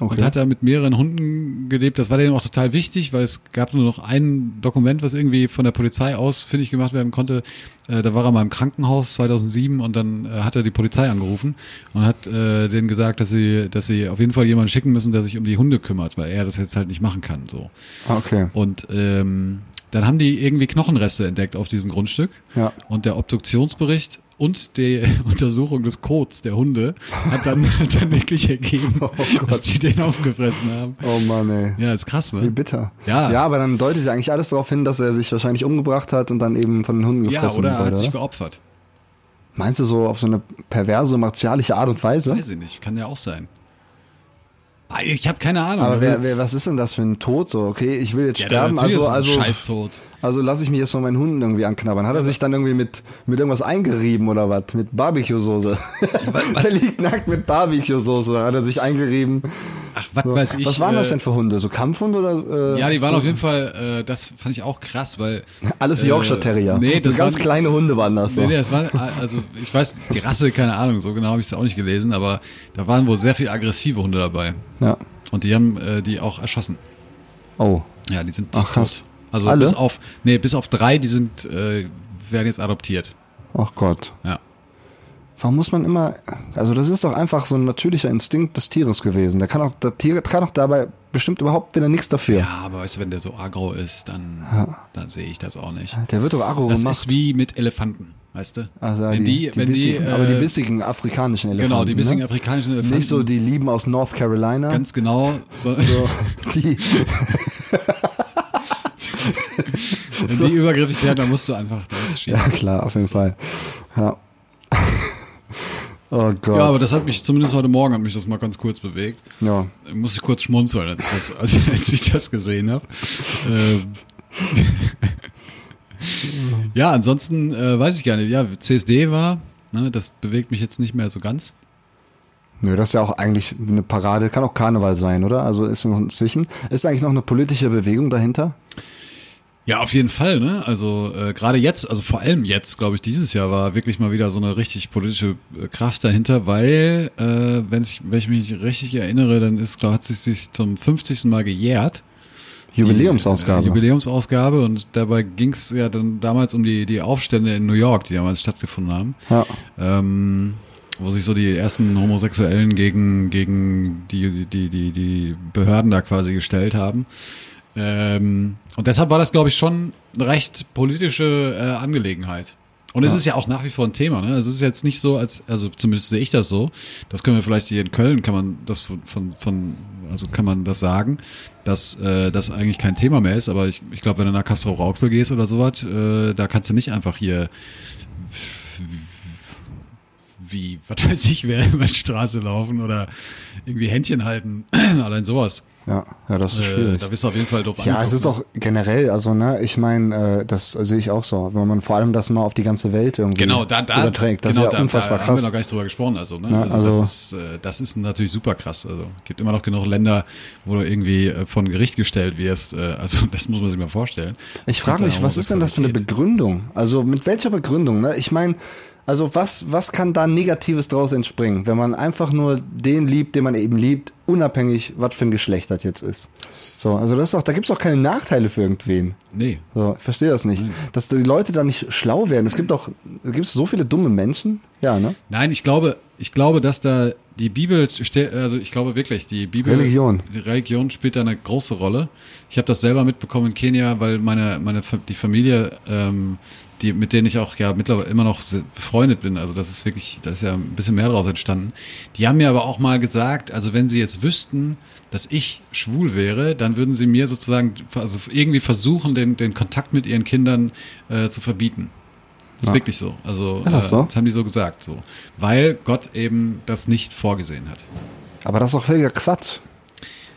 und Okay. hat da mit mehreren Hunden gelebt. Das war denen auch total wichtig, weil es gab nur noch ein Dokument, was irgendwie von der Polizei aus findig gemacht werden konnte. Äh, da war er mal im Krankenhaus 2007 und dann äh, hat er die Polizei angerufen und hat äh, denen gesagt, dass sie, dass sie auf jeden Fall jemanden schicken müssen, der sich um die Hunde kümmert, weil er das jetzt halt nicht machen kann. So. Ah, Okay. Und ähm, dann haben die irgendwie Knochenreste entdeckt auf diesem Grundstück. Ja. Und der Obduktionsbericht und die Untersuchung des Codes der Hunde hat dann, hat dann wirklich ergeben, dass die den aufgefressen haben. Oh Mann, ey. Ja, ist krass, Wie ne? bitter. Ja. Ja, aber dann deutet ja eigentlich alles darauf hin, dass er sich wahrscheinlich umgebracht hat und dann eben von den Hunden Ja, gefressen oder er wurde. hat sich oder? geopfert. Meinst du so auf so eine perverse, martialische Art und Weise? Weiß ich nicht, kann ja auch sein. Ah, Ich habe keine Ahnung. Aber wer, wer, was ist denn das für ein Tod? So, okay, ich will jetzt ja, sterben, natürlich also, ist ein also, Scheißtod. also lass ich mich jetzt von meinen Hunden irgendwie anknabbern. Hat er sich dann irgendwie mit, mit irgendwas eingerieben oder was? Mit Barbecue-Soße. was- Der liegt nackt mit Barbecue-Soße, hat er sich eingerieben. Ach, was So. weiß ich. was waren das äh, denn für Hunde? So Kampfhunde oder? Äh, Ja, die waren so, auf jeden Fall, äh, das fand ich auch krass, weil. Alles äh, Yorkshire Terrier. Nee, so das ganz waren, kleine Hunde waren das. So. Nee, nee, das war, also ich weiß, die Rasse, keine Ahnung, so genau habe ich es auch nicht gelesen, aber da waren wohl sehr viel aggressive Hunde dabei. Ja. Und die haben äh, die auch erschossen. Oh. Ja, die sind Ach, krass. tot. Also Alle? bis auf, nee, bis auf drei, die sind, äh, werden jetzt adoptiert. Ach Gott. Ja. Warum muss man immer, also das ist doch einfach so ein natürlicher Instinkt des Tieres gewesen. Der kann auch, der Tier kann auch dabei bestimmt überhaupt wieder nichts dafür. Ja, aber weißt du, wenn der so agro ist, dann, dann sehe ich das auch nicht. Der wird doch aggro Das gemacht. ist wie mit Elefanten, weißt du? also wenn die, wenn die, bissigen, aber die äh, bissigen afrikanischen Elefanten. genau, die bissigen ne? afrikanischen Elefanten. Nicht so die Lieben aus North Carolina. Ganz genau. So, so, die, wenn die übergriffig werden, dann musst du einfach, da musst du schießen. ja klar, auf jeden Fall. Ja. Oh Gott. Ja, aber das hat mich, zumindest heute Morgen hat mich das mal ganz kurz bewegt. ja. Da muss ich kurz schmunzeln, als ich das, als, als ich das gesehen habe. Ähm. ja, ansonsten äh, weiß ich gar nicht. Ja, CSD war, ne, das bewegt mich jetzt nicht mehr so ganz. Nö, das ist ja auch eigentlich eine Parade. Kann auch Karneval sein, oder? Also ist noch inzwischen. Ist eigentlich noch eine politische Bewegung dahinter? Ja, auf jeden Fall, ne? Also äh, gerade jetzt, also vor allem jetzt, glaube ich, dieses Jahr war wirklich mal wieder so eine richtig politische äh, Kraft dahinter, weil, äh, wenn ich, wenn ich mich richtig erinnere, dann ist, glaub, hat sich sich zum 50. Mal gejährt. Jubiläumsausgabe. Die, äh, Jubiläumsausgabe und dabei ging es ja dann damals um die, die Aufstände in New York, die damals stattgefunden haben. ja. Ähm, wo sich so die ersten Homosexuellen gegen, gegen die, die, die, die Behörden da quasi gestellt haben. Ähm, und deshalb war das, glaube ich, schon eine recht politische äh, Angelegenheit. Und es ist ja auch nach wie vor ein Thema. Ne? Es ist jetzt nicht so, als, also zumindest sehe ich das so. Das können wir vielleicht hier in Köln, kann man das von, von, von also kann man das sagen, dass äh, das eigentlich kein Thema mehr ist. Aber ich, ich glaube, wenn du nach Castro Rauxel gehst oder sowas, äh, da kannst du nicht einfach hier wie, was weiß ich, wer über die Straße laufen oder irgendwie Händchen halten. Allein sowas. Ja, ja, das ist Äh, schwierig. da bist du auf jeden Fall doof Ja, es ist auch generell, also ne, ich meine, äh, das sehe ich auch so, wenn man vor allem das mal auf die ganze Welt irgendwie Genau, da, da, überträgt, das genau, ist ja da, unfassbar da haben wir krass. noch gar nicht drüber gesprochen. Also, ne? Ja, also, also- das, ist, äh, das ist natürlich super krass. Also gibt immer noch genug Länder, wo du irgendwie äh, von Gericht gestellt wirst. Äh, also das muss man sich mal vorstellen. Ich frage Und, mich, äh, was ist denn das für eine. Begründung? Also mit welcher Begründung? Ne? Ich meine, also was, was kann da Negatives draus entspringen, wenn man einfach nur den liebt, den man eben liebt, unabhängig, was für ein Geschlecht das jetzt ist. So, also das ist doch, da gibt's doch keine Nachteile für irgendwen. Nee. So, ich verstehe das nicht. Dass die Leute da nicht schlau werden. Es gibt doch, gibt so viele dumme Menschen? Ja, ne? Nein, ich glaube, ich glaube, dass da die Bibel, also ich glaube wirklich, die Bibel, Religion. die Religion spielt da eine große Rolle. Ich habe das selber mitbekommen in Kenia, weil meine, meine, die Familie, ähm, die, mit denen ich auch ja mittlerweile immer noch befreundet bin, also das ist wirklich, da ist ja ein bisschen mehr draus entstanden. Die haben mir aber auch mal gesagt, also wenn sie jetzt wüssten, dass ich schwul wäre, dann würden sie mir sozusagen also irgendwie versuchen, den, den Kontakt mit ihren Kindern äh, zu verbieten. Das ist Ja. wirklich so. Also das äh, so? das haben die so gesagt, so. Weil Gott eben das nicht vorgesehen hat. Aber das ist doch völliger Quatsch.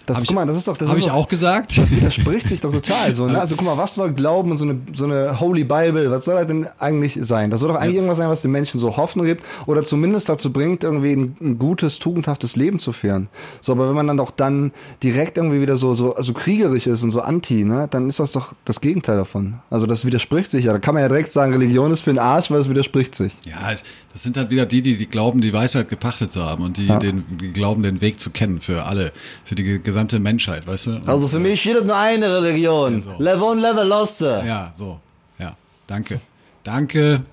Das, ich- guck mal, das ist doch, das Habe ich doch, auch gesagt. Das widerspricht sich doch total so, ne? Also guck mal, was soll Glauben und so eine, so eine Holy Bible, was soll das denn eigentlich sein? Das soll doch eigentlich irgendwas sein, was den Menschen so Hoffnung gibt oder zumindest dazu bringt, irgendwie ein, ein gutes, tugendhaftes Leben zu führen. So, aber wenn man dann doch dann direkt irgendwie wieder so, so also kriegerisch ist und so anti, ne, dann ist das doch das Gegenteil davon. Also das widerspricht sich ja. Da kann man ja direkt sagen, Religion ist für den Arsch, weil es widerspricht sich. Ja, das sind halt wieder die, die, die glauben, die Weisheit gepachtet zu haben und die, Ja. den, die glauben, den Weg zu kennen für alle, für die ge- gesamte Menschheit, weißt du? Und, Also für mich gibt es nur eine Religion. so. Levon Levelosse. Ja, so. Ja, danke. Danke.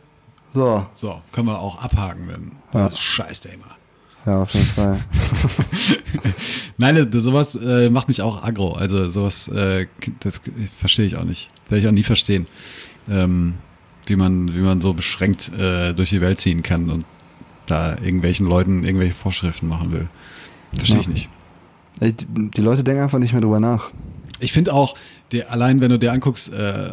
So, So, können wir auch abhaken, denn das scheißt der immer. ja, auf jeden Fall. Nein, das, sowas äh, macht mich auch aggro. Also sowas, äh, das verstehe ich auch nicht. Werde ich auch nie verstehen. Ähm, wie man, wie man so beschränkt äh, durch die Welt ziehen kann und da irgendwelchen Leuten irgendwelche Vorschriften machen will. Verstehe ich Ja. nicht. Die Leute denken einfach nicht mehr drüber nach. Ich finde auch, der, allein wenn du dir anguckst, äh,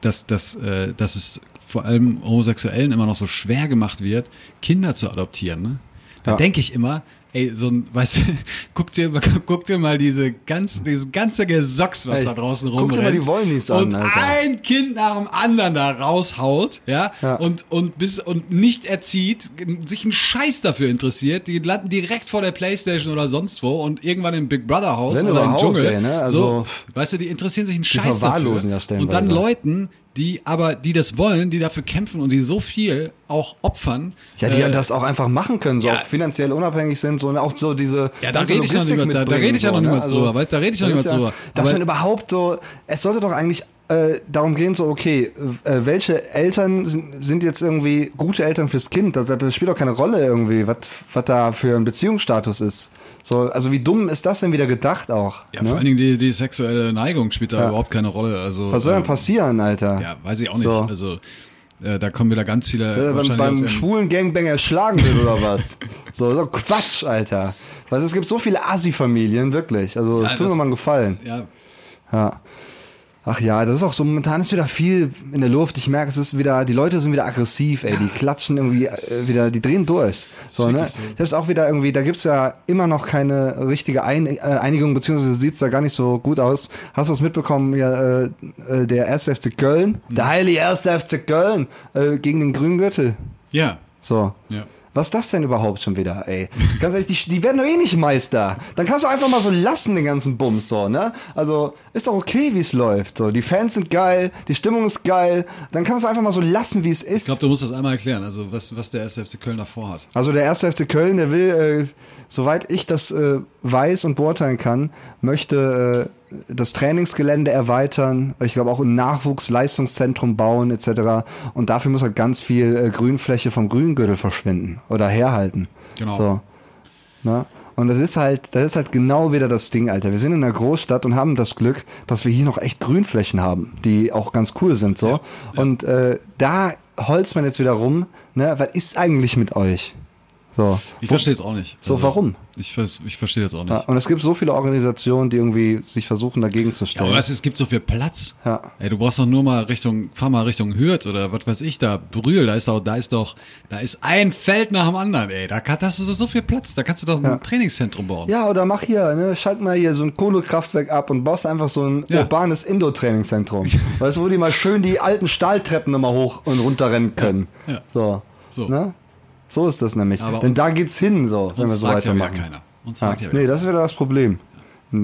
dass, dass, äh, dass es vor allem Homosexuellen immer noch so schwer gemacht wird, Kinder zu adoptieren. Ne? Da Ja. denke ich immer, ey, so ein, weißt du, guck dir, mal- guck dir mal diese ganz, dieses ganze Gesocks, was Echt? da draußen Guck rumrennt. dir mal die Wollnis an, und Alter. ein Kind nach dem anderen da raushaut, ja, Ja. und, und bis, und nicht erzieht, sich einen Scheiß dafür interessiert, die landen direkt vor der Playstation oder sonst wo und irgendwann im Big Brother Haus Wenn oder im Dschungel. ey, ne? Also- so, weißt du, die interessieren sich einen Scheiß dafür. ja und dann Leuten, die aber, die das wollen, die dafür kämpfen und die so viel auch opfern. Ja, die äh, das auch einfach machen können, so ja. auch finanziell unhappig sind, so und auch so diese. Ja, da rede ich mehr- da- da rede ich ja noch so, niemals ne? drüber, weißt, da rede ich noch niemals drüber. Dass Aber- man überhaupt so, es sollte doch eigentlich äh, darum gehen, so, okay, äh, welche Eltern sind, sind jetzt irgendwie gute Eltern fürs Kind? Das, das spielt doch keine Rolle irgendwie, was was da für ein Beziehungsstatus ist. So, also wie dumm ist das denn wieder gedacht auch? Ja, ne? vor allen Dingen die, die sexuelle Neigung spielt da Ja. überhaupt keine Rolle. Also, Was soll denn ähm, passieren, Alter? Ja, weiß ich auch nicht. So. Also, äh, da kommen wieder ganz viele. Äh, beim, beim schwulen Gangbang erschlagen wird oder was? So, so Quatsch, Alter. Weil es gibt so viele Assi-Familien, wirklich. Also Ja, tut mir mal einen Gefallen. Ja, Ja. Ach ja, das ist auch so, momentan ist wieder viel in der Luft. Ich merke, es ist wieder, die Leute sind wieder aggressiv, ey. Die klatschen irgendwie äh, wieder, die drehen durch. So, ne? so. Ich hab's auch wieder irgendwie, da gibt's ja immer noch keine richtige Ein äh, Einigung, beziehungsweise sieht's da gar nicht so gut aus. Hast du es mitbekommen, ja, äh, äh, der 1. FC Köln, der heilige 1. FC Köln, äh, gegen den grünen Gürtel. ja, So. ja. Was ist das denn überhaupt schon wieder, ey? Ganz ehrlich, die, die werden doch eh nicht Meister. Dann kannst du einfach mal so lassen, den ganzen Bums, so, ne? Also, ist doch okay, wie es läuft, so. Die Fans sind geil, die Stimmung ist geil. Dann kannst du einfach mal so lassen, wie es ist. Ich glaube, du musst das einmal erklären, also was, was der 1. FC Köln davor hat. Also der erste FC Köln, der will, äh, soweit ich das äh, weiß und beurteilen kann, möchte äh, das Trainingsgelände erweitern, ich glaube auch ein Nachwuchsleistungszentrum bauen etc. Und dafür muss halt ganz viel äh, Grünfläche vom Grüngürtel verschwinden oder herhalten. Genau. So. Ne? Und das ist halt, das ist halt genau wieder das Ding, Alter. Wir sind in einer Großstadt und haben das Glück, dass wir hier noch echt Grünflächen haben, die auch ganz cool sind, so. Und äh, da holzt man jetzt wieder rum, ne? Was ist eigentlich mit euch? So. Ich verstehe es auch nicht. Also, So, warum? Ich, ich verstehe das auch nicht. Ja, und es gibt so viele Organisationen, die irgendwie sich versuchen, dagegen zu Ja, stellen. aber was, es gibt so viel Platz. Ja. Ey, du brauchst doch nur mal Richtung, fahr mal Richtung Hürth oder was weiß ich da, Brühl, da ist doch, da ist doch, da ist ein Feld nach dem anderen, ey. Da kann, da hast du so, so viel Platz, da kannst du doch ein Ja. Trainingszentrum bauen. Ja, oder mach hier, ne, schalt mal hier so ein Kohlekraftwerk ab und baust einfach so ein Ja. urbanes Indoor-Trainingszentrum. weißt du, wo die mal schön die alten Stahltreppen immer hoch und runter rennen können. Ja. So. So. Ne? So ist das nämlich. Aber Denn da geht's hin, so, wenn wir so fragt ja weitermachen. keiner. Uns Ja. fragt ja wieder Nee, das wäre das Problem. Ja,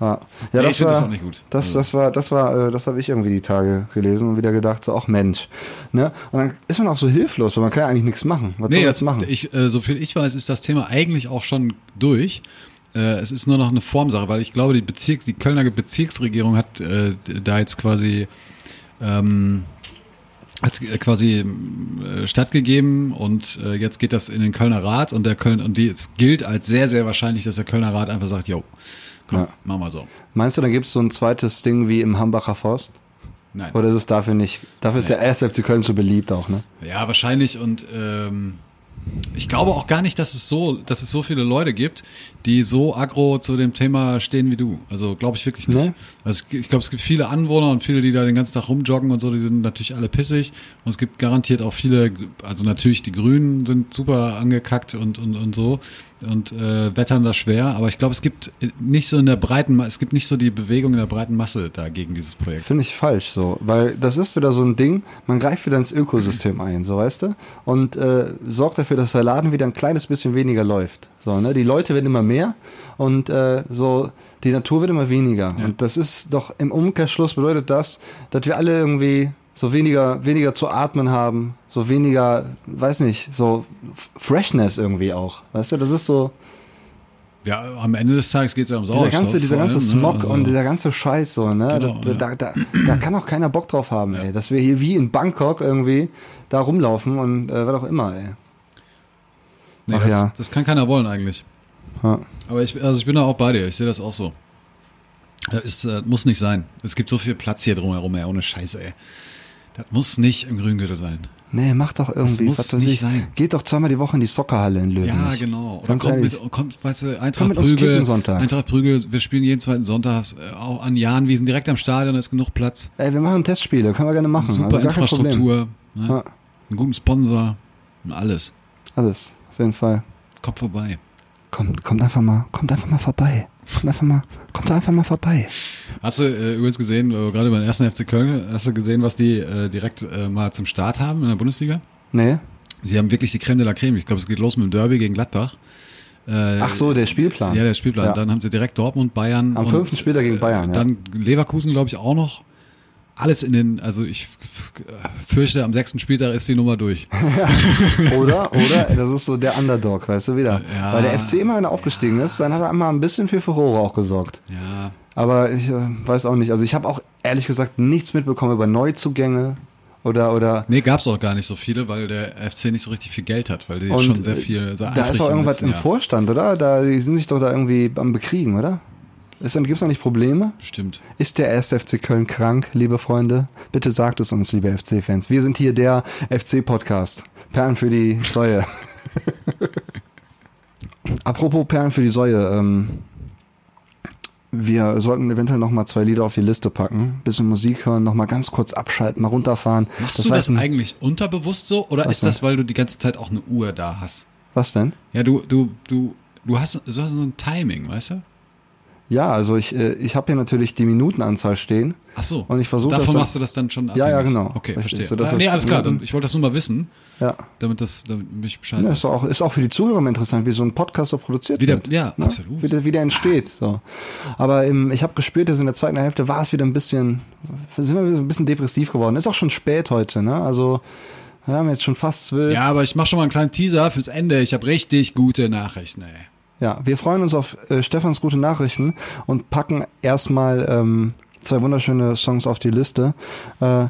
ja Nee, das war, das auch nicht gut. Das, Also- das war, das war, äh, das habe ich irgendwie die Tage gelesen und wieder gedacht, so, ach Mensch, ne? Und dann ist man auch so hilflos, weil man kann ja eigentlich nichts machen. Was soll Nee, man das, jetzt machen? ich, äh, so viel ich weiß, ist das Thema eigentlich auch schon durch. äh, es ist nur noch eine Formsache, weil ich glaube, die Bezirk, die Kölner Bezirksregierung hat äh, da jetzt quasi ähm, hat quasi äh, stattgegeben und äh, jetzt geht das in den Kölner Rat und der Köln und die, es gilt als sehr sehr wahrscheinlich, dass der Kölner Rat einfach sagt, jo, komm, Ja. mach mal so. Meinst du, dann gibt es so ein zweites Ding wie im Hambacher Forst? Nein. Oder ist es dafür nicht? Dafür ist der 1. FC Köln so beliebt auch, ne? Ja, wahrscheinlich und ähm, ich glaube auch gar nicht, dass es so, dass es so viele Leute gibt, die so aggro zu dem Thema stehen wie du. Also glaube ich wirklich nicht. Nee? Also ich glaube, es gibt viele Anwohner und viele, die da den ganzen Tag rumjoggen und so, die sind natürlich alle pissig. Und es gibt garantiert auch viele, also natürlich die Grünen sind super angekackt und und und so und äh, wettern da schwer. Aber ich glaube, es gibt nicht so in der breiten, es gibt nicht so die Bewegung in der breiten Masse da gegen dieses Projekt. Finde ich falsch so, weil das ist wieder so ein Ding, man greift wieder ins Ökosystem ein, so weißt du, und äh, sorgt dafür, dass der Laden wieder ein kleines bisschen weniger läuft. So, ne? Die Leute werden immer mehr und äh, so die Natur wird immer weniger. Und das ist doch im Umkehrschluss bedeutet das, dass wir alle irgendwie so weniger, weniger zu atmen haben, so weniger, weiß nicht, so Freshness irgendwie auch. Weißt du, das ist so, Ja, am Ende des Tages geht es ja um dieser Sauerstoff. ganze, dieser ganze allem, ne? Smog Also- und dieser ganze Scheiß so, ne? Genau, da, ja. da, da, da kann auch keiner Bock drauf haben, ey. Dass wir hier wie in Bangkok irgendwie da rumlaufen und äh, was auch immer, ey. Nee, Ach das, ja. das kann keiner wollen eigentlich. Ja. Aber ich, also ich bin da auch bei dir, ich sehe das auch so. Das ist, äh, muss nicht sein. Es gibt so viel Platz hier drumherum, ey, ohne Scheiße, ey. Das muss nicht im Grüngürtel sein. Nee, mach doch irgendwie, muss was nicht ich. sein. Geht doch zweimal die Woche in die Soccerhalle in Löwen. Ja, genau. Oder Ganz kommt, ehrlich. mit, kommt, weißt du, Eintracht mit Prügel. Eintracht Prügel, wir spielen jeden zweiten Sonntag, äh, auch an Jahnwiesen, direkt am Stadion, da ist genug Platz. Ey, wir machen Testspiele, können wir gerne machen. Super also. Infrastruktur, ne? Ja, einen guten Sponsor und alles. alles, auf jeden Fall. Kommt vorbei. Kommt, kommt einfach mal, kommt einfach mal vorbei. Kommt einfach mal, kommt einfach mal vorbei. Hast du äh, übrigens gesehen, äh, gerade beim ersten FC Köln, hast du gesehen, was die äh, direkt äh, mal zum Start haben in der Bundesliga? Nee? Sie haben wirklich die Creme de la Creme. Ich glaube, es geht los mit dem Derby gegen Gladbach. Äh, Ach so, der Spielplan. Ja, der Spielplan. Ja. Dann haben sie direkt Dortmund, Bayern. Am fünften Spieltag gegen Bayern, ja. Dann Leverkusen, glaube ich, auch noch. Alles in den, also ich fürchte, am sechsten Spieltag ist die Nummer durch. Oder, oder, das ist so der Underdog, weißt du wieder. Ja. Weil der FC immer, wenn er aufgestiegen ist, dann hat er einmal ein bisschen für Furore auch gesorgt. Ja, Aber ich äh, weiß auch nicht. Also ich habe auch ehrlich gesagt nichts mitbekommen über Neuzugänge oder oder nee, gab's auch gar nicht so viele, weil der FC nicht so richtig viel Geld hat, weil die schon sehr viel. Sehr da ist auch irgendwas im Jahr. Vorstand, oder? Da die sind sich doch da irgendwie am bekriegen, oder? Dann gibt's da nicht Probleme? Bestimmt. Ist der 1. FC Köln krank, liebe Freunde? Bitte sagt es uns, liebe FC-Fans. Wir sind hier der FC-Podcast. Perlen für die Säue. Apropos Perlen für die Säue, ähm, wir sollten eventuell noch mal zwei Lieder auf die Liste packen, bisschen Musik hören, noch mal ganz kurz abschalten, mal runterfahren. Machst Das du das eigentlich unterbewusst so oder ist denn? das, weil du die ganze Zeit auch eine Uhr da hast? Was denn? Ja, du, du, du, du hast, du hast so ein Timing, weißt du? Ja, also ich, äh, ich habe hier natürlich die Minutenanzahl stehen. Ach so. Und ich versuche das Davon dann- machst du das dann schon Ja, ja, abhängig? genau. Okay, Richtig, verstehe. so dass ah, nee, das- alles klar. ja. Dann, ich wollte das nur mal wissen, Ja. damit das, damit ich Bescheid Ja, ist, auch, ist auch für die Zuhörer interessant, wie so ein Podcast so produziert Wieder- wird. ja, Ne? absolut. Wie der, wie der entsteht. So. Aber im, ich habe gespürt, dass in der zweiten Hälfte war es wieder ein bisschen, sind wir ein bisschen depressiv geworden. Ist auch schon spät heute, ne? Also wir haben jetzt schon fast zwölf. Ja, aber ich mache schon mal einen kleinen Teaser fürs Ende. Ich habe richtig gute Nachrichten, ey. Ja, wir freuen uns auf äh, Stefans gute Nachrichten und packen erstmal ähm, zwei wunderschöne Songs auf die Liste. Äh,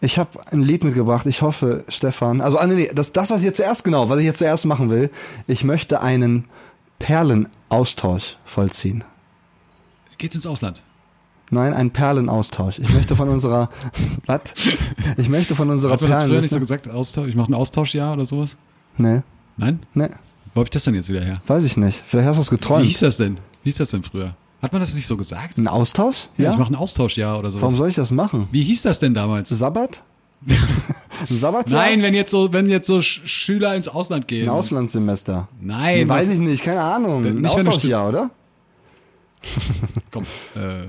ich habe ein Lied mitgebracht. Ich hoffe, Stefan. Also, ah, nee, nee, das, das, was ich jetzt zuerst genau, was ich jetzt zuerst machen will. Ich möchte einen Perlenaustausch vollziehen. Geht's ins Ausland? Nein, einen Perlenaustausch. Ich möchte von unserer, was? Ich möchte von unserer Hat man das früher nicht so gesagt? Austausch? Ich mache ein Austauschjahr oder sowas? Nee, Nein? nee, Wo hab ich das denn jetzt wieder her? weiß ich nicht. Vielleicht hast du es Wie geträumt. hieß das denn? Wie hieß das denn früher? Hat man das nicht so gesagt? Ein Austausch? Ja, ich mache ein Austauschjahr oder sowas. Warum soll ich das machen? Wie hieß das denn damals? Sabbat? Sabbatjahr? Nein, wenn jetzt so, wenn jetzt so Sch- Schüler ins Ausland gehen. Ein Auslandssemester. Nein, Weiß ich nicht, keine Ahnung. Ein Nicht, Austauschjahr, oder? Komm, äh,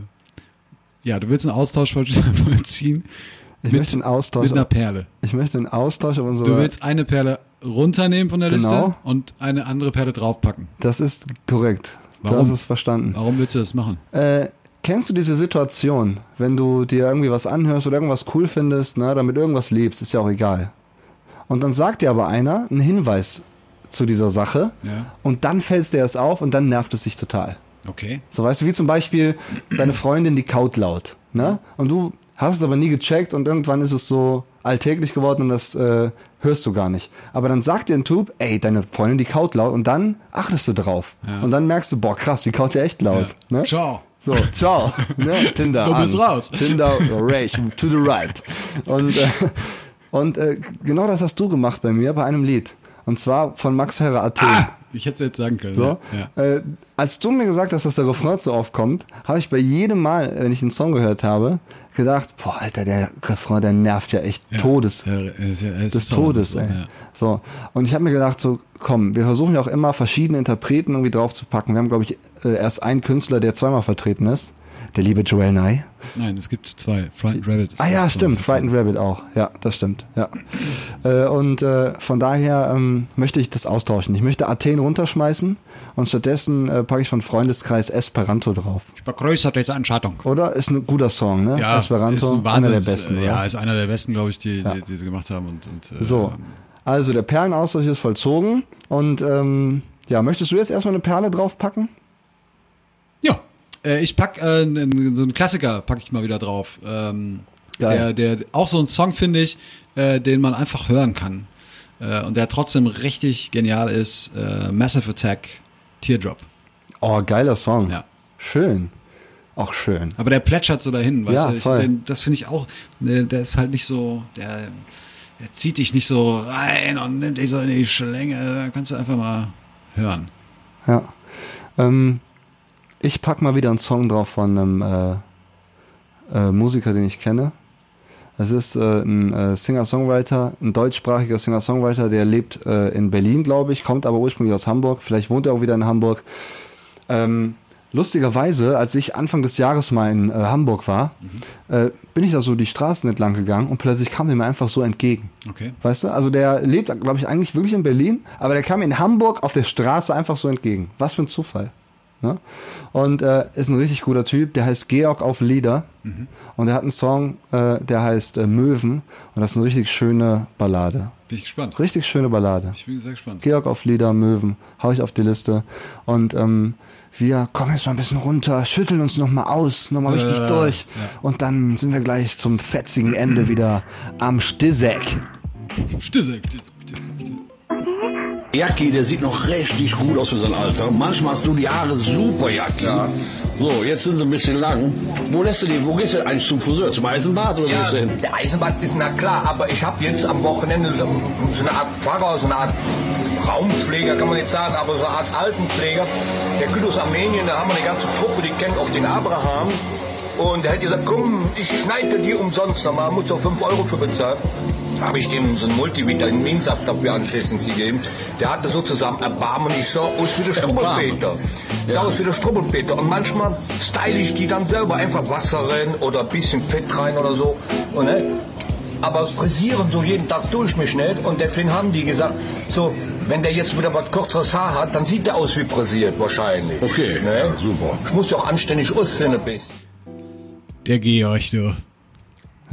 ja, du willst einen Austausch voll- vollziehen Ich Mit- möchte einen Austausch. mit einer Perle. Ich möchte einen Austausch auf unsere. Du willst eine Perle runternehmen von der Genau. Liste und eine andere Perle draufpacken. das ist korrekt. Du Warum? hast es verstanden. Warum willst du das machen? Äh, kennst du diese Situation, wenn du dir irgendwie was anhörst oder irgendwas cool findest, ne, damit irgendwas lebst, ist ja auch egal. Und dann sagt dir aber einer einen Hinweis zu dieser Sache Ja. und dann fällt dir das auf und dann nervt es sich total. Okay. So weißt du, wie zum Beispiel deine Freundin, die kaut laut, ne? Und du hast es aber nie gecheckt und irgendwann ist es so alltäglich geworden und das äh, hörst du gar nicht. Aber dann sagt dir ein Typ, ey, deine Freundin, die kaut laut und dann achtest du drauf. Und dann merkst du, boah, krass, die kaut ja echt laut. Ja. Ne? Ciao. So, ciao. ne? Tinder Du bist an. raus. Tinder, Rage, to the right. Und, äh, und äh, genau das hast du gemacht bei mir, bei einem Lied. Und zwar von Max Herre Athen. Ah, ich hätte es jetzt sagen können. So, Ja. äh, als du mir gesagt hast, dass der Refrain so oft kommt, habe ich bei jedem Mal, wenn ich den Song gehört habe, gedacht, boah, Alter, der Refrain, der nervt ja echt Ja. Todes. Ja, er ist des Todes, so, ey. So. Und ich habe mir gedacht, so, komm, wir versuchen ja auch immer verschiedene Interpreten irgendwie draufzupacken. Wir haben, glaube ich, äh, erst einen Künstler, der zweimal vertreten ist. Der liebe Joel Nye. Nein, es gibt zwei. Frightened Rabbit. ist Ah ja, stimmt. Frightened Rabbit auch. Ja, das stimmt. Ja. äh, und äh, von daher ähm, möchte ich das austauschen. Ich möchte Athen runterschmeißen und stattdessen äh, packe ich von Freundeskreis Esperanto drauf. Ich begrüße diese Entscheidung. Oder? Ist ein guter Song, ne? Ja, Esperanto, ist ein einer der Wahnsinns- besten. äh, Ja, oder? ist einer der besten, glaube ich, die, die, die sie gemacht haben. Und, und, So. Also der Perlenaustausch ist vollzogen und ähm, ja, möchtest du jetzt erstmal eine Perle draufpacken? Ja, äh, ich pack äh, so einen Klassiker, packe ich mal wieder drauf. Ähm, der, der auch so ein Song finde ich, äh, den man einfach hören kann äh, und der trotzdem richtig genial ist. Äh, Massive Attack, Teardrop. Oh, geiler Song. Ja. Schön. Auch schön. Aber der plätschert so dahin, weißt Ja, du? Ich, voll. den, das finde ich auch. äh, Der ist halt nicht so, der, der zieht dich nicht so rein und nimmt dich so in die Schlänge. Da kannst du einfach mal hören. Ja. Ähm, ich pack mal wieder einen Song drauf von einem äh, äh, Musiker, den ich kenne. Es ist äh, ein äh, Singer-Songwriter, ein deutschsprachiger Singer-Songwriter, der lebt äh, in Berlin, glaube ich, kommt aber ursprünglich aus Hamburg. Vielleicht wohnt er auch wieder in Hamburg. Ähm, lustigerweise, als ich Anfang des Jahres mal in äh, Hamburg war, äh, bin ich da so die Straßen entlang gegangen und plötzlich kam der mir einfach so entgegen. Okay. Weißt du? Also der lebt, glaube ich, eigentlich wirklich in Berlin, aber der kam mir in Hamburg auf der Straße einfach so entgegen. Was für ein Zufall. Ne? Und äh, ist ein richtig guter Typ, der heißt Georg auf Lieder. Und er hat einen Song, äh, der heißt äh, Möwen. Und das ist eine richtig schöne Ballade. Bin ich gespannt. Richtig schöne Ballade. Ich bin sehr gespannt. Georg auf Lieder, Möwen, hau ich auf die Liste. Und ähm, wir kommen jetzt mal ein bisschen runter, schütteln uns nochmal aus, nochmal richtig durch. Und dann sind wir gleich zum fetzigen Ende wieder am Stisse, Stisse, Stisse. Jacki, der sieht noch richtig gut aus für sein Alter. Manchmal hast du die Haare super, Jacki. So, jetzt sind sie ein bisschen lang. Wo lässt du die, wo gehst du eigentlich zum Friseur? Zum Eisenbad oder wo Ja, du hin? der Eisenbad ist na klar, aber ich habe jetzt am Wochenende so, so eine Art Pfarrer, so eine Art Raumpfleger, kann man nicht sagen, aber so eine Art Altenpfleger. Der kommt aus Armenien, da haben wir eine ganze Truppe, die kennt auch den Abraham. Und der hat gesagt, komm, ich schneide dir umsonst, nochmal, muss doch 5 Euro für bezahlen. Habe ich dem so einen Multivitaminsaft dafür anschließend gegeben. Der hatte sozusagen Erbarmen und ich sah aus wie der Strubbelpeter. Ich sah aus wie der Strubbelpeter. Und manchmal style ich die dann selber einfach Wasser rein oder ein bisschen Fett rein oder so. Und, ne? Aber frisieren so jeden Tag tue ich mich nicht. Und deswegen haben die gesagt, so, wenn der jetzt wieder was kürzeres Haar hat, dann sieht der aus wie frisiert wahrscheinlich. Okay, ne? ja, super. Ich muss ja auch anständig aussehen ein bisschen. Der Georg, du.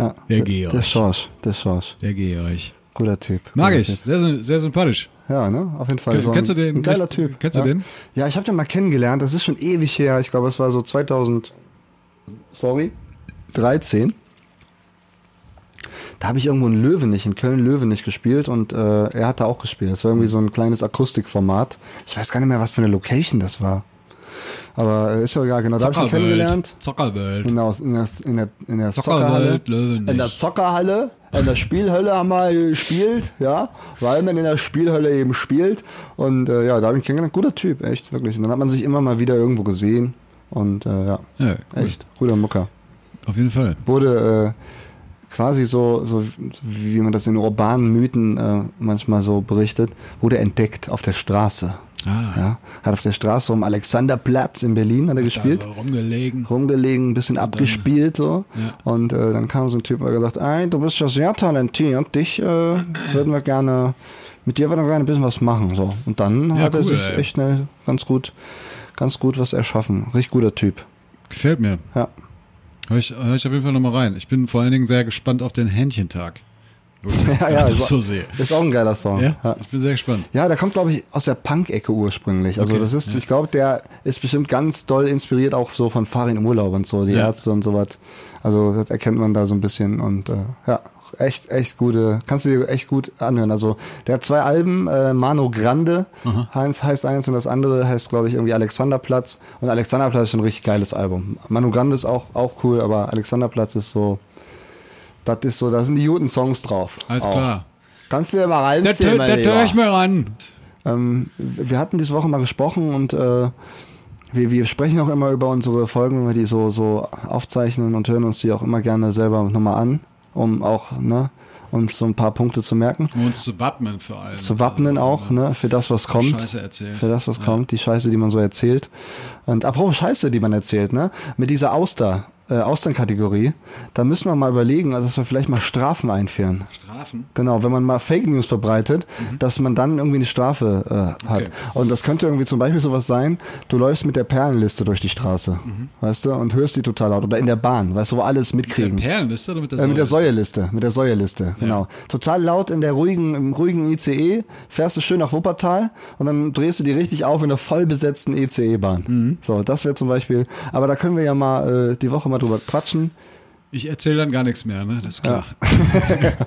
Ja, Der Georg. Der Schorsch, der Schorsch. Der Georg. Guter Typ. Mag Guter ich. Typ. Sehr, sehr sympathisch. Ja, ne? Auf jeden Fall. Kenn- so ein, kennst du den? Ein geiler Typ. kennst du ja. den? Ja, ich habe den mal kennengelernt. Das ist schon ewig her. Ich glaube, es war so 2000. Sorry. 13. Da habe ich irgendwo in Löwenich, in Köln Löwenich gespielt und äh, er hat da auch gespielt. Das war irgendwie so ein kleines Akustikformat. Ich weiß gar nicht mehr, was für eine Location das war. Aber äh, ist ja egal, genau. Da habe ich ihn kennengelernt. Zockerwelt. Genau, in der, in der, in der Zockerwelt, Zockerhalle. In der Zockerhalle, in der Spielhölle haben wir gespielt, ja, weil man in der Spielhölle eben spielt. Und äh, ja, da habe ich ihn kennengelernt. Guter Typ, echt, wirklich. Und dann hat man sich immer mal wieder irgendwo gesehen. Und äh, ja, Ja, cool. echt, guter Mucker. Auf jeden Fall. Wurde äh, quasi so, so, wie man das in urbanen Mythen äh, manchmal so berichtet, wurde entdeckt auf der Straße. Ah. Ja, hat auf der Straße um Alexanderplatz in Berlin hat er gespielt Da so rumgelegen. rumgelegen, ein bisschen abgespielt so. Ja. Und äh, dann kam so ein Typ und hat gesagt, ey, du bist ja sehr talentiert, dich äh, würden wir gerne, mit dir würden wir gerne ein bisschen was machen. So. Und dann Ja, hat er cool, sich ey. echt schnell ganz gut, ganz gut was erschaffen. Richtig guter Typ. Gefällt mir. Ja. Hör ich, hör ich auf jeden Fall nochmal rein. Ich bin vor allen Dingen sehr gespannt auf den Hähnchentag. Das Ja, ja, ist, so sehe. ist auch ein geiler Song. Ja? Ja. Ich bin sehr gespannt. Ja, der kommt, glaube ich, aus der Punk-Ecke ursprünglich. Also Okay, das ist, ja. ich glaube, der ist bestimmt ganz doll inspiriert, auch so von Farin im Urlaub und so, die Ja. Ärzte und sowas. Also das erkennt man da so ein bisschen und äh, ja, echt, echt gute, kannst du dir echt gut anhören. Also der hat zwei Alben, äh, Mano Grande, eins heißt eins und das andere heißt, glaube ich, irgendwie Alexanderplatz. Und Alexanderplatz ist schon ein richtig geiles Album. Mano Grande ist auch, auch cool, aber Alexanderplatz ist so, das ist so, da sind die guten Songs drauf. Alles Auch. klar. Kannst du dir mal Das, reinziehen, das Lieber. höre ich mir ran. Ähm, wir hatten diese Woche mal gesprochen und äh, wir, wir sprechen auch immer über unsere Folgen, wenn wir die so, so aufzeichnen und hören uns die auch immer gerne selber nochmal an, um auch ne, uns so ein paar Punkte zu merken. Um uns zu wappnen vor allem. Zu wappnen Also, auch, ne, für das, was kommt. Scheiße erzählt. Für das, was Ja. kommt, die Scheiße, die man so erzählt. Und apropos Scheiße, die man erzählt, ne, mit dieser Auster, äh, Austern-Kategorie, da müssen wir mal überlegen, also dass wir vielleicht mal Strafen einführen. Strafen? Genau, wenn man mal Fake News verbreitet, dass man dann irgendwie eine Strafe äh, hat. Okay. Und das könnte irgendwie zum Beispiel sowas sein, du läufst mit der Perlenliste durch die Straße, weißt du, und hörst die total laut. Oder in der Bahn, weißt du, wo alles mitkriegen. Der Perlenliste oder mit der Äh, mit der? Säuerliste, mit der Säuerliste, genau. Total laut in der ruhigen, im ruhigen ICE, fährst du schön nach Wuppertal und dann drehst du die richtig auf in der voll besetzten ECE-Bahn. So, das wäre zum Beispiel, aber da können wir ja mal äh, die Woche mal drüber quatschen. Ich erzähle dann gar nichts mehr, ne? Das ist klar.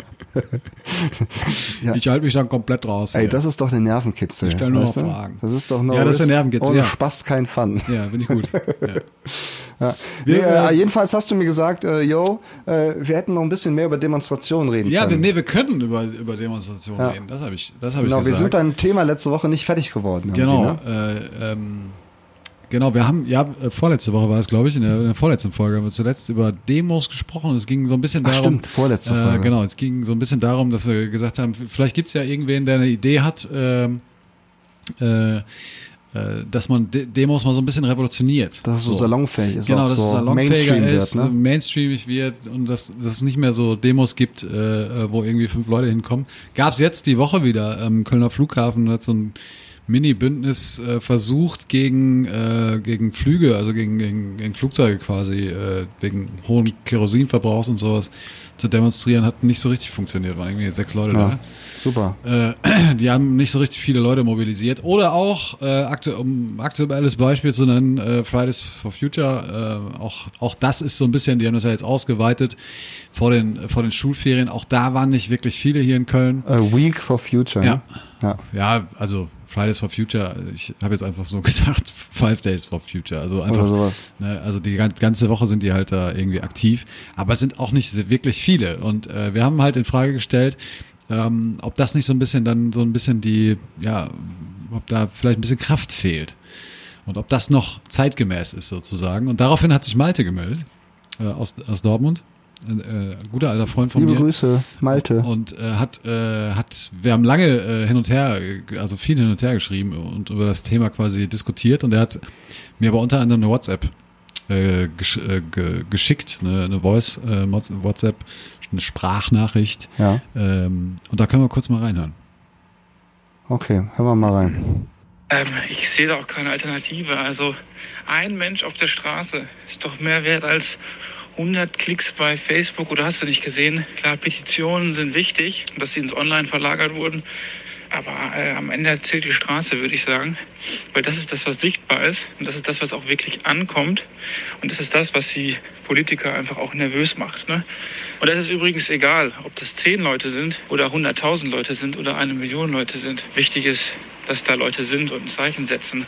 Ja. Ich halte mich dann komplett raus. Ey, ja. das ist doch eine Nervenkitzel. Ich stell nur noch? Fragen. Das ist doch no Ja, das ist der Nervenkitzel, Ohne ja. Spaß kein Fun. ja, finde ich gut. Ja. Ja. Wir, Nee, äh, äh, jedenfalls hast du mir gesagt, äh, yo, äh, wir hätten noch ein bisschen mehr über Demonstrationen reden Ja, wir, können. nee, wir können über, über Demonstrationen Ja. reden. Das habe ich, das hab genau, ich wir gesagt. sind beim Thema letzte Woche nicht fertig geworden. Genau, Ne? äh, ähm, genau, wir haben, ja, äh, vorletzte Woche war es, glaube ich, in der, in der vorletzten Folge haben wir zuletzt über Demos gesprochen. Es ging so ein bisschen Ach, darum. stimmt, vorletzte Folge. Äh, genau, es ging so ein bisschen darum, dass wir gesagt haben, vielleicht gibt's ja irgendwen, der eine Idee hat, ähm, äh, äh, dass man De Demos mal so ein bisschen revolutioniert. Dass es so salonfähig ist, Genau, dass so es salonfähiger Mainstream ist, wird, ne? mainstreamig wird und dass, dass es nicht mehr so Demos gibt, äh, wo irgendwie fünf Leute hinkommen. Gab es jetzt die Woche wieder am Kölner Flughafen, hat so ein Mini-Bündnis äh, versucht gegen, äh, gegen Flüge, also gegen, gegen, gegen Flugzeuge quasi, äh, wegen hohen Kerosinverbrauchs und sowas zu demonstrieren, hat nicht so richtig funktioniert. Waren irgendwie sechs Leute Ja, super. da. Äh, die haben nicht so richtig viele Leute mobilisiert. Oder auch, äh, aktu um aktuelles Beispiel zu nennen, äh, Fridays for Future, auch, auch das ist so ein bisschen, die haben das ja jetzt ausgeweitet vor den, vor den Schulferien. Auch da waren nicht wirklich viele hier in Köln. A Week for Future. Ja. Ne? ja. Ja, also Fridays for Future, ich habe jetzt einfach so gesagt, Five Days for Future. Also einfach. Ne, also die gan- ganze Woche sind die halt da irgendwie aktiv, aber es sind auch nicht wirklich viele. Und äh, wir haben halt in Frage gestellt, ähm, ob das nicht so ein bisschen dann so ein bisschen die, ja, ob da vielleicht ein bisschen Kraft fehlt. Und ob das noch zeitgemäß ist sozusagen. Und daraufhin hat sich Malte gemeldet äh, aus, aus Dortmund. Ein äh, guter alter Freund von Liebe mir. Grüße, Malte. Und äh, hat, äh, hat, wir haben lange äh, hin und her, also viel hin und her geschrieben und über das Thema quasi diskutiert und er hat mir aber unter anderem eine WhatsApp äh, gesch äh, ge geschickt, eine, eine Voice, äh, WhatsApp, eine Sprachnachricht. Ja. Ähm, und da können wir kurz mal reinhören. Okay, hören wir mal rein. Ähm, ich sehe da auch keine Alternative. Also ein Mensch auf der Straße ist doch mehr wert als 100 Klicks bei Facebook oder hast du nicht gesehen? Klar, Petitionen sind wichtig, dass sie ins Online verlagert wurden. Aber äh, am Ende zählt die Straße, würde ich sagen. Weil das ist das, was sichtbar ist. Und das ist das, was auch wirklich ankommt. Und das ist das, was die Politiker einfach auch nervös macht. Ne? Und das ist übrigens egal, ob das 10 Leute sind oder 100.000 Leute sind oder eine Million Leute sind. Wichtig ist, dass da Leute sind und ein Zeichen setzen.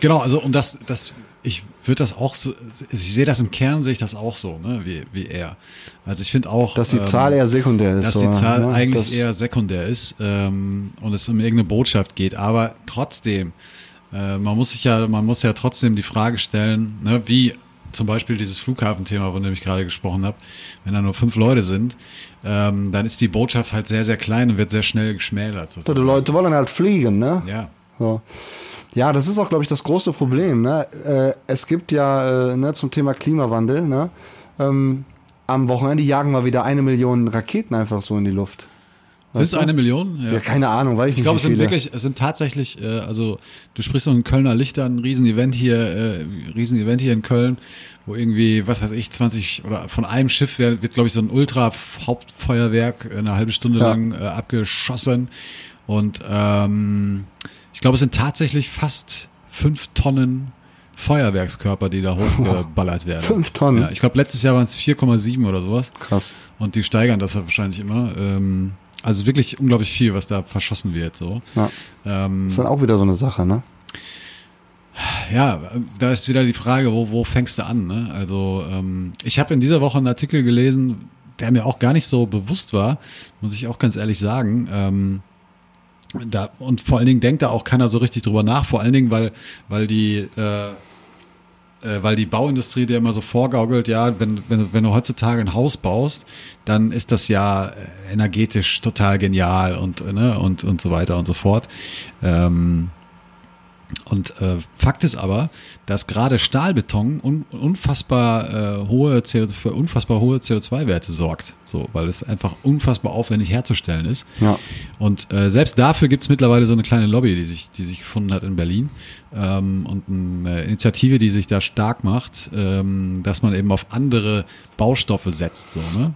Genau, also und das, das, ich würde das auch so, ich sehe das im Kern, sehe ich das auch so, ne, wie, wie er. Also ich finde auch, Dass die ähm, Zahl eher sekundär ist. dass die Zahl ne? eigentlich Das- eher sekundär ist ähm, und es um irgendeine Botschaft geht. Aber trotzdem, äh, man muss sich ja, man muss ja trotzdem die Frage stellen, ne, wie zum Beispiel dieses Flughafenthema, von dem ich gerade gesprochen habe, wenn da nur fünf Leute sind, ähm, dann ist die Botschaft halt sehr, sehr klein und wird sehr schnell geschmälert. So, die sozusagen. Leute wollen halt fliegen, ne? Ja. So. Ja, das ist auch, glaube ich, das große Problem. Ne? Äh, es gibt ja äh, ne, zum Thema Klimawandel, ne? ähm, am Wochenende jagen wir wieder eine Million Raketen einfach so in die Luft. Sind es eine Million? Ja, keine Ahnung, weiß ich Ich nicht. glaube, wie es sind wirklich, es sind tatsächlich, äh, also du sprichst von Kölner Lichter, ein Riesenevent hier, äh, Riesenevent hier in Köln, wo irgendwie, was weiß ich, 20 oder von einem Schiff wird, wird glaube ich, so ein Ultra-Hauptfeuerwerk eine halbe Stunde Ja. lang äh, abgeschossen. Und ähm, ich glaube, es sind tatsächlich fast fünf Tonnen Feuerwerkskörper, die da hochgeballert werden. Fünf Tonnen? Ja, ich glaube, letztes Jahr waren es 4,7 oder sowas. Krass. Und die steigern das ja wahrscheinlich immer. Ähm, also wirklich unglaublich viel, was da verschossen wird. So. Ja. Ähm, ist dann auch wieder so eine Sache, ne? ja, da ist wieder die Frage, wo, wo fängst du an? Ne? Also ähm, ich habe in dieser Woche einen Artikel gelesen, der mir auch gar nicht so bewusst war, muss ich auch ganz ehrlich sagen. Ähm, da, und vor allen Dingen denkt da auch keiner so richtig drüber nach, vor allen Dingen, weil, weil die äh, äh, weil die Bauindustrie dir immer so vorgaukelt, ja, wenn, wenn, du- wenn du heutzutage ein Haus baust, dann ist das ja äh, energetisch total genial und, ne, und, und so weiter und so fort. Ähm, und äh, Fakt ist aber, dass gerade Stahlbeton un unfassbar äh, hohe CO für unfassbar hohe CO2-Werte sorgt, so, weil es einfach unfassbar aufwendig herzustellen ist. Ja. Und äh, selbst dafür gibt es mittlerweile so eine kleine Lobby, die sich, die sich gefunden hat in Berlin ähm, und eine Initiative, die sich da stark macht, ähm, dass man eben auf andere Baustoffe setzt, so ne.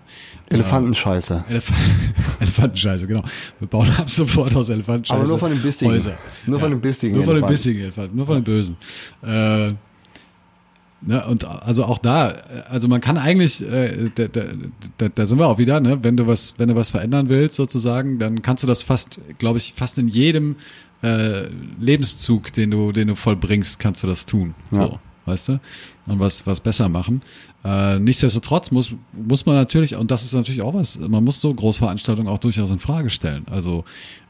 Elefantenscheiße. Elef Elefantenscheiße, genau. Wir bauen ab sofort aus Elefantenscheiße. Aber nur von den bissigen. Häuser. Nur von den bissigen Nur von den bissigen Elefanten, nur von den bösen. Äh, ne, und also auch da, also man kann eigentlich, äh, da, da, da, da sind wir auch wieder, ne, wenn du was, wenn du was verändern willst sozusagen, dann kannst du das fast, glaube ich, fast in jedem äh, Lebenszug, den du, den du vollbringst, kannst du das tun. Ja. So, weißt du? Und was, was besser machen. Äh, nichtsdestotrotz muss, muss man natürlich, und das ist natürlich auch was, man muss so Großveranstaltungen auch durchaus in Frage stellen. Also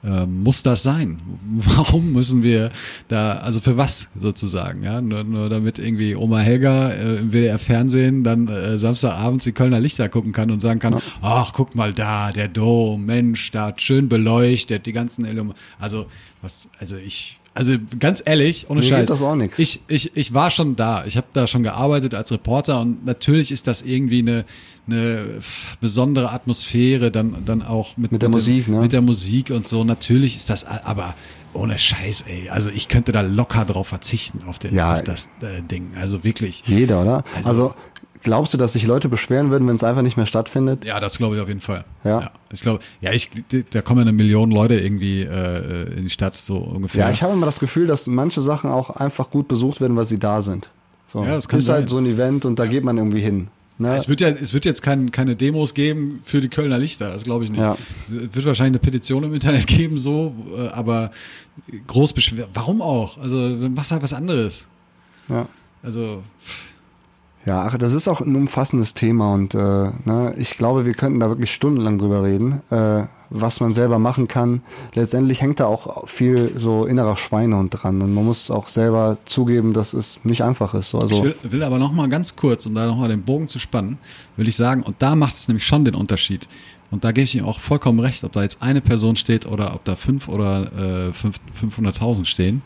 äh, muss das sein? Warum müssen wir da, also für was sozusagen? Ja, nur, nur damit irgendwie Oma Helga äh, im WDR Fernsehen dann äh, Samstagabends die Kölner Lichter gucken kann und sagen kann, ach guck mal da, der Dom, Mensch, da schön beleuchtet, die ganzen Illum also was, also ich also ganz ehrlich, ohne Mir Scheiß. gibt das auch nix. Ich, ich, ich war schon da. Ich habe da schon gearbeitet als Reporter und natürlich ist das irgendwie eine, eine besondere Atmosphäre, dann, dann auch mit, Mit der dem- Musik, ne? Mit der Musik und so. Natürlich ist das, aber ohne Scheiß, ey. Also ich könnte da locker drauf verzichten auf, den, Ja. auf das äh, Ding. Also wirklich. Jeder, oder? Also- Also, glaubst du, dass sich Leute beschweren würden, wenn es einfach nicht mehr stattfindet? Ja, das glaube ich auf jeden Fall. Ja? Ich glaube, ja, ich, da kommen ja eine Million Leute irgendwie äh, in die Stadt, so ungefähr. Ja, ich habe immer das Gefühl, dass manche Sachen auch einfach gut besucht werden, weil sie da sind. So. Ja, das kann ist sein. halt so ein Event und da geht man irgendwie hin. Ne? Es wird ja, es wird jetzt kein, keine Demos geben für die Kölner Lichter, das glaube ich nicht. Ja. Es wird wahrscheinlich eine Petition im Internet geben, so, äh, aber groß beschwer. Warum auch? Also, dann machst du halt was anderes. ja. Also, Ja, ach, das ist auch ein umfassendes Thema und äh, ne, ich glaube, wir könnten da wirklich stundenlang drüber reden, äh, was man selber machen kann. Letztendlich hängt da auch viel so innerer Schweinehund dran und man muss auch selber zugeben, dass es nicht einfach ist. So, Also, ich will, will aber noch mal ganz kurz, um da noch mal den Bogen zu spannen, will ich sagen, und da macht es nämlich schon den Unterschied. Und da gebe ich ihm auch vollkommen recht, ob da jetzt eine Person steht oder ob da fünf oder äh, fünf- 500.000 stehen.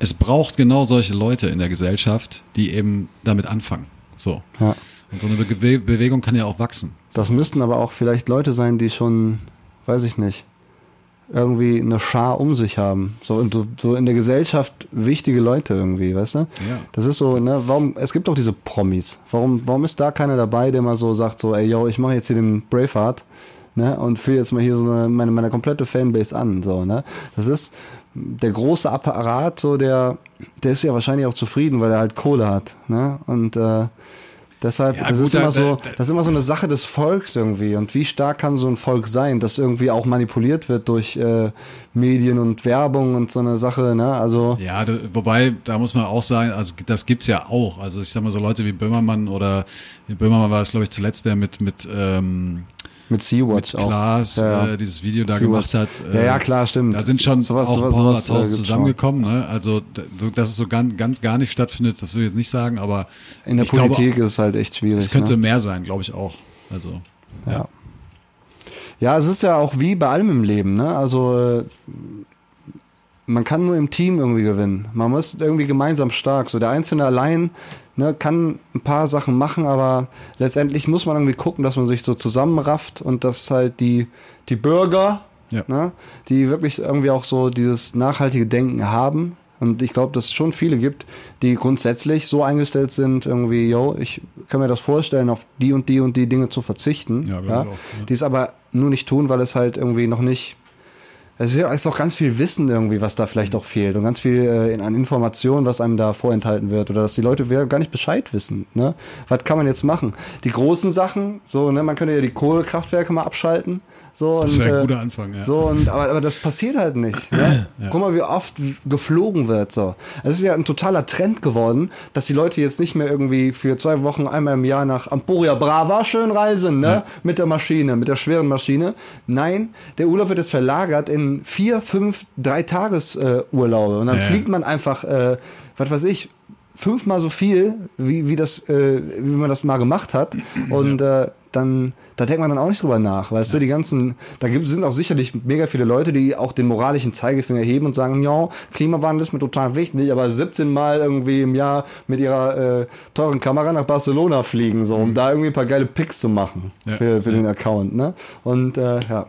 Es braucht genau solche Leute in der Gesellschaft, die eben damit anfangen. So. ja. Und so eine Be Bewegung kann ja auch wachsen. Das müssten aber auch vielleicht Leute sein, die schon, weiß ich nicht, irgendwie eine Schar um sich haben. So, und so, so in der Gesellschaft wichtige Leute irgendwie, weißt du? Ja. Das ist so, ne, warum, es gibt auch diese Promis. Warum, warum ist da keiner dabei, der mal so sagt, so, ey, yo, ich mache jetzt hier den Braveheart, ne, und führe jetzt mal hier so eine, meine, meine komplette Fanbase an, so, ne? Das ist der große Apparat, so, der, der ist ja wahrscheinlich auch zufrieden, weil er halt Kohle hat, ne? Und, äh, Deshalb, Ja, das gut, ist immer so, da- das ist immer so eine Sache des Volks irgendwie. Und wie stark kann so ein Volk sein, das irgendwie auch manipuliert wird durch äh, Medien und Werbung und so eine Sache, ne? Also Ja, da, wobei, da muss man auch sagen, also das gibt's ja auch. Also ich sag mal so Leute wie Böhmermann oder Böhmermann war es, glaube ich, zuletzt, der mit, mit, ähm, mit Sea-Watch auch. Klaas Ja, ja. äh, dieses Video da gemacht hat. äh, Ja, ja, klar, stimmt. Da sind schon Sowas- auch sowas- sowas, äh, gibt's zusammengekommen. Ne? Also, da- so, dass es so ganz, ganz gar nicht stattfindet, das will ich jetzt nicht sagen, aber In der ich glaube, Politik ist es halt echt schwierig. es könnte ne? mehr sein, glaube ich auch. Also, Ja. Ja, es ist ja auch wie bei allem im Leben, ne? Also äh, man kann nur im Team irgendwie gewinnen. Man muss irgendwie gemeinsam stark. So der Einzelne allein ne, kann ein paar Sachen machen, aber letztendlich muss man irgendwie gucken, dass man sich so zusammenrafft und dass halt die, die Bürger Ja. ne? die wirklich irgendwie auch so dieses nachhaltige Denken haben. Und ich glaube, dass es schon viele gibt, die grundsätzlich so eingestellt sind, irgendwie, yo, ich kann mir das vorstellen, auf die und die und die Dinge zu verzichten. Ja, ich auch, ja. Die es aber nur nicht tun, weil es halt irgendwie noch nicht es ist auch ganz viel Wissen irgendwie, was da vielleicht auch fehlt und ganz viel äh, an Informationen, was einem da vorenthalten wird oder dass die Leute gar nicht Bescheid wissen. Ne? Was kann man jetzt machen? Die großen Sachen, so, ne, man könnte ja die Kohlekraftwerke mal abschalten. So, Das und, wäre ein äh, guter Anfang, ja. So, und, aber, aber das passiert halt nicht. Ne? Guck mal, wie oft geflogen wird. So. Es ist ja ein totaler Trend geworden, dass die Leute jetzt nicht mehr irgendwie für zwei Wochen einmal im Jahr nach Emporia Brava schön reisen, ne? Mit der Maschine, mit der schweren Maschine. Nein, der Urlaub wird jetzt verlagert in vier, fünf, drei Tagesurlaube. Äh, und dann Ja, ja. fliegt man einfach, äh, was weiß ich, fünfmal so viel, wie, wie, das, äh, wie man das mal gemacht hat. Und äh, dann, da denkt man dann auch nicht drüber nach. Weißt du, die ganzen, da gibt, sind auch sicherlich mega viele Leute, die auch den moralischen Zeigefinger heben und sagen, ja, Klimawandel ist mir total wichtig, aber 17 Mal irgendwie im Jahr mit ihrer äh, teuren Kamera nach Barcelona fliegen, so, um da irgendwie ein paar geile Pics zu machen Ja. für, für den Account. Ne? Und äh, ja.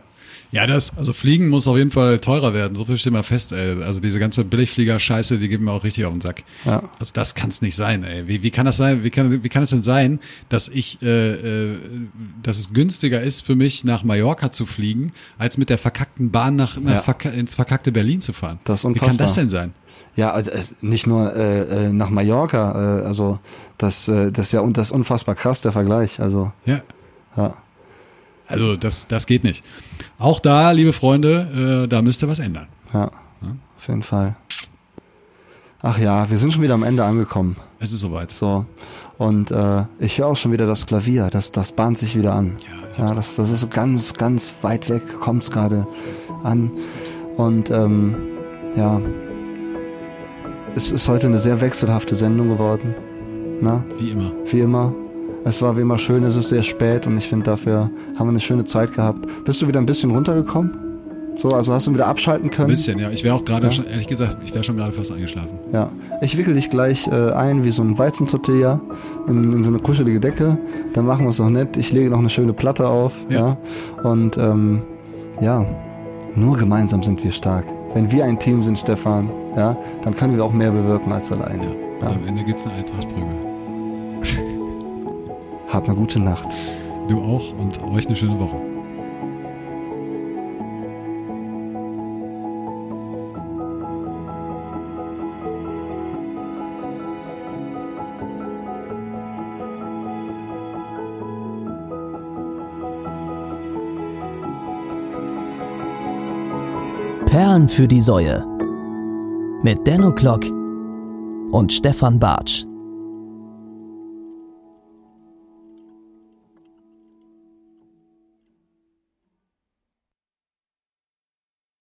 Ja, das, also Fliegen muss auf jeden Fall teurer werden. So viel steht mal fest, ey. Also diese ganze Billigflieger-Scheiße, die gibt mir auch richtig auf den Sack. Ja. Also das kann es nicht sein, ey. Wie, wie kann das sein? Wie kann, wie kann es denn sein, dass ich, äh, äh, dass es günstiger ist für mich, nach Mallorca zu fliegen, als mit der verkackten Bahn nach, nach Ja. verka ins verkackte Berlin zu fahren? Das ist Wie kann das unfassbar. denn sein? Ja, also nicht nur äh, äh, nach Mallorca, äh, also das, äh, das ist ja un- das ist unfassbar krass, der Vergleich. Also, Ja. ja. Also das, das geht nicht. Auch da, liebe Freunde, äh, da müsst ihr was ändern. Ja, auf jeden Fall. Ach ja, wir sind schon wieder am Ende angekommen. Es ist soweit. So. Und äh, ich höre auch schon wieder das Klavier, das, das bahnt sich wieder an. Ja, das, das ist so ganz, ganz weit weg, kommt's gerade an. Und ähm, ja, es ist heute eine sehr wechselhafte Sendung geworden. Na, Wie immer. wie immer. Es war wie immer schön, es ist sehr spät und ich finde, dafür haben wir eine schöne Zeit gehabt. Bist du wieder ein bisschen runtergekommen? So, also hast du wieder abschalten Ein können? bisschen, ja. Ich wäre auch gerade, Ja. ehrlich gesagt, ich wäre schon gerade fast eingeschlafen. Ja, ich wickel dich gleich äh, ein wie so ein Weizentortilla in, in so eine kuschelige Decke. Dann machen wir es noch nett. Ich lege noch eine schöne Platte auf. Ja. Ja. Und ähm, ja, nur gemeinsam sind wir stark. Wenn wir ein Team sind, Stefan, ja, dann können wir auch mehr bewirken als alleine. Und am Ende gibt's eine Eintrachtprügel. Hab eine gute Nacht. Du auch und euch eine schöne Woche. Perlen für die Säue. Mit Denno Klock und Stefan Bartsch.